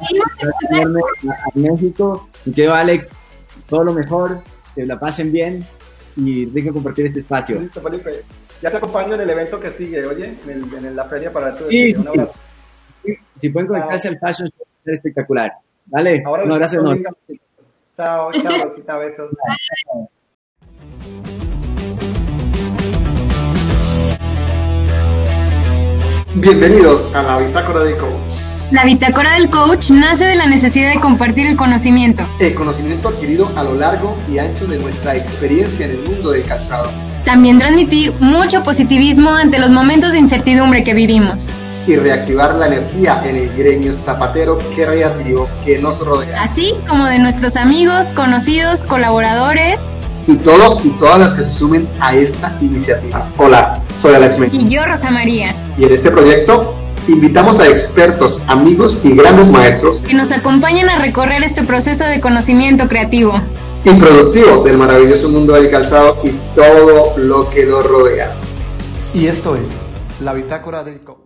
A, México. Y que Alex, todo lo mejor, que la pasen bien y rico compartir este espacio. Listo, Felipe. Ya te acompaño en el evento que sigue, oye, en, la feria para tu sí, Un abrazo. Si pueden conectarse al fashion, es espectacular. Vale, un abrazo enorme. Chao, chao, Rosita, besos. Bienvenidos a la Bitácora del Coach. La Bitácora del Coach nace de la necesidad de compartir el conocimiento. El conocimiento adquirido a lo largo y ancho de nuestra experiencia en el mundo del calzado. También transmitir mucho positivismo ante los momentos de incertidumbre que vivimos. Y reactivar la energía en el gremio zapatero creativo que nos rodea. Así como de nuestros amigos, conocidos, colaboradores y todos y todas las que se sumen a esta iniciativa. Hola, soy Alex Mejía. Y yo, Rosa María. Y en este proyecto invitamos a expertos, amigos y grandes maestros que nos acompañen a recorrer este proceso de conocimiento creativo. y productivo del maravilloso mundo del calzado y todo lo que lo rodea. Y esto es la bitácora del coach.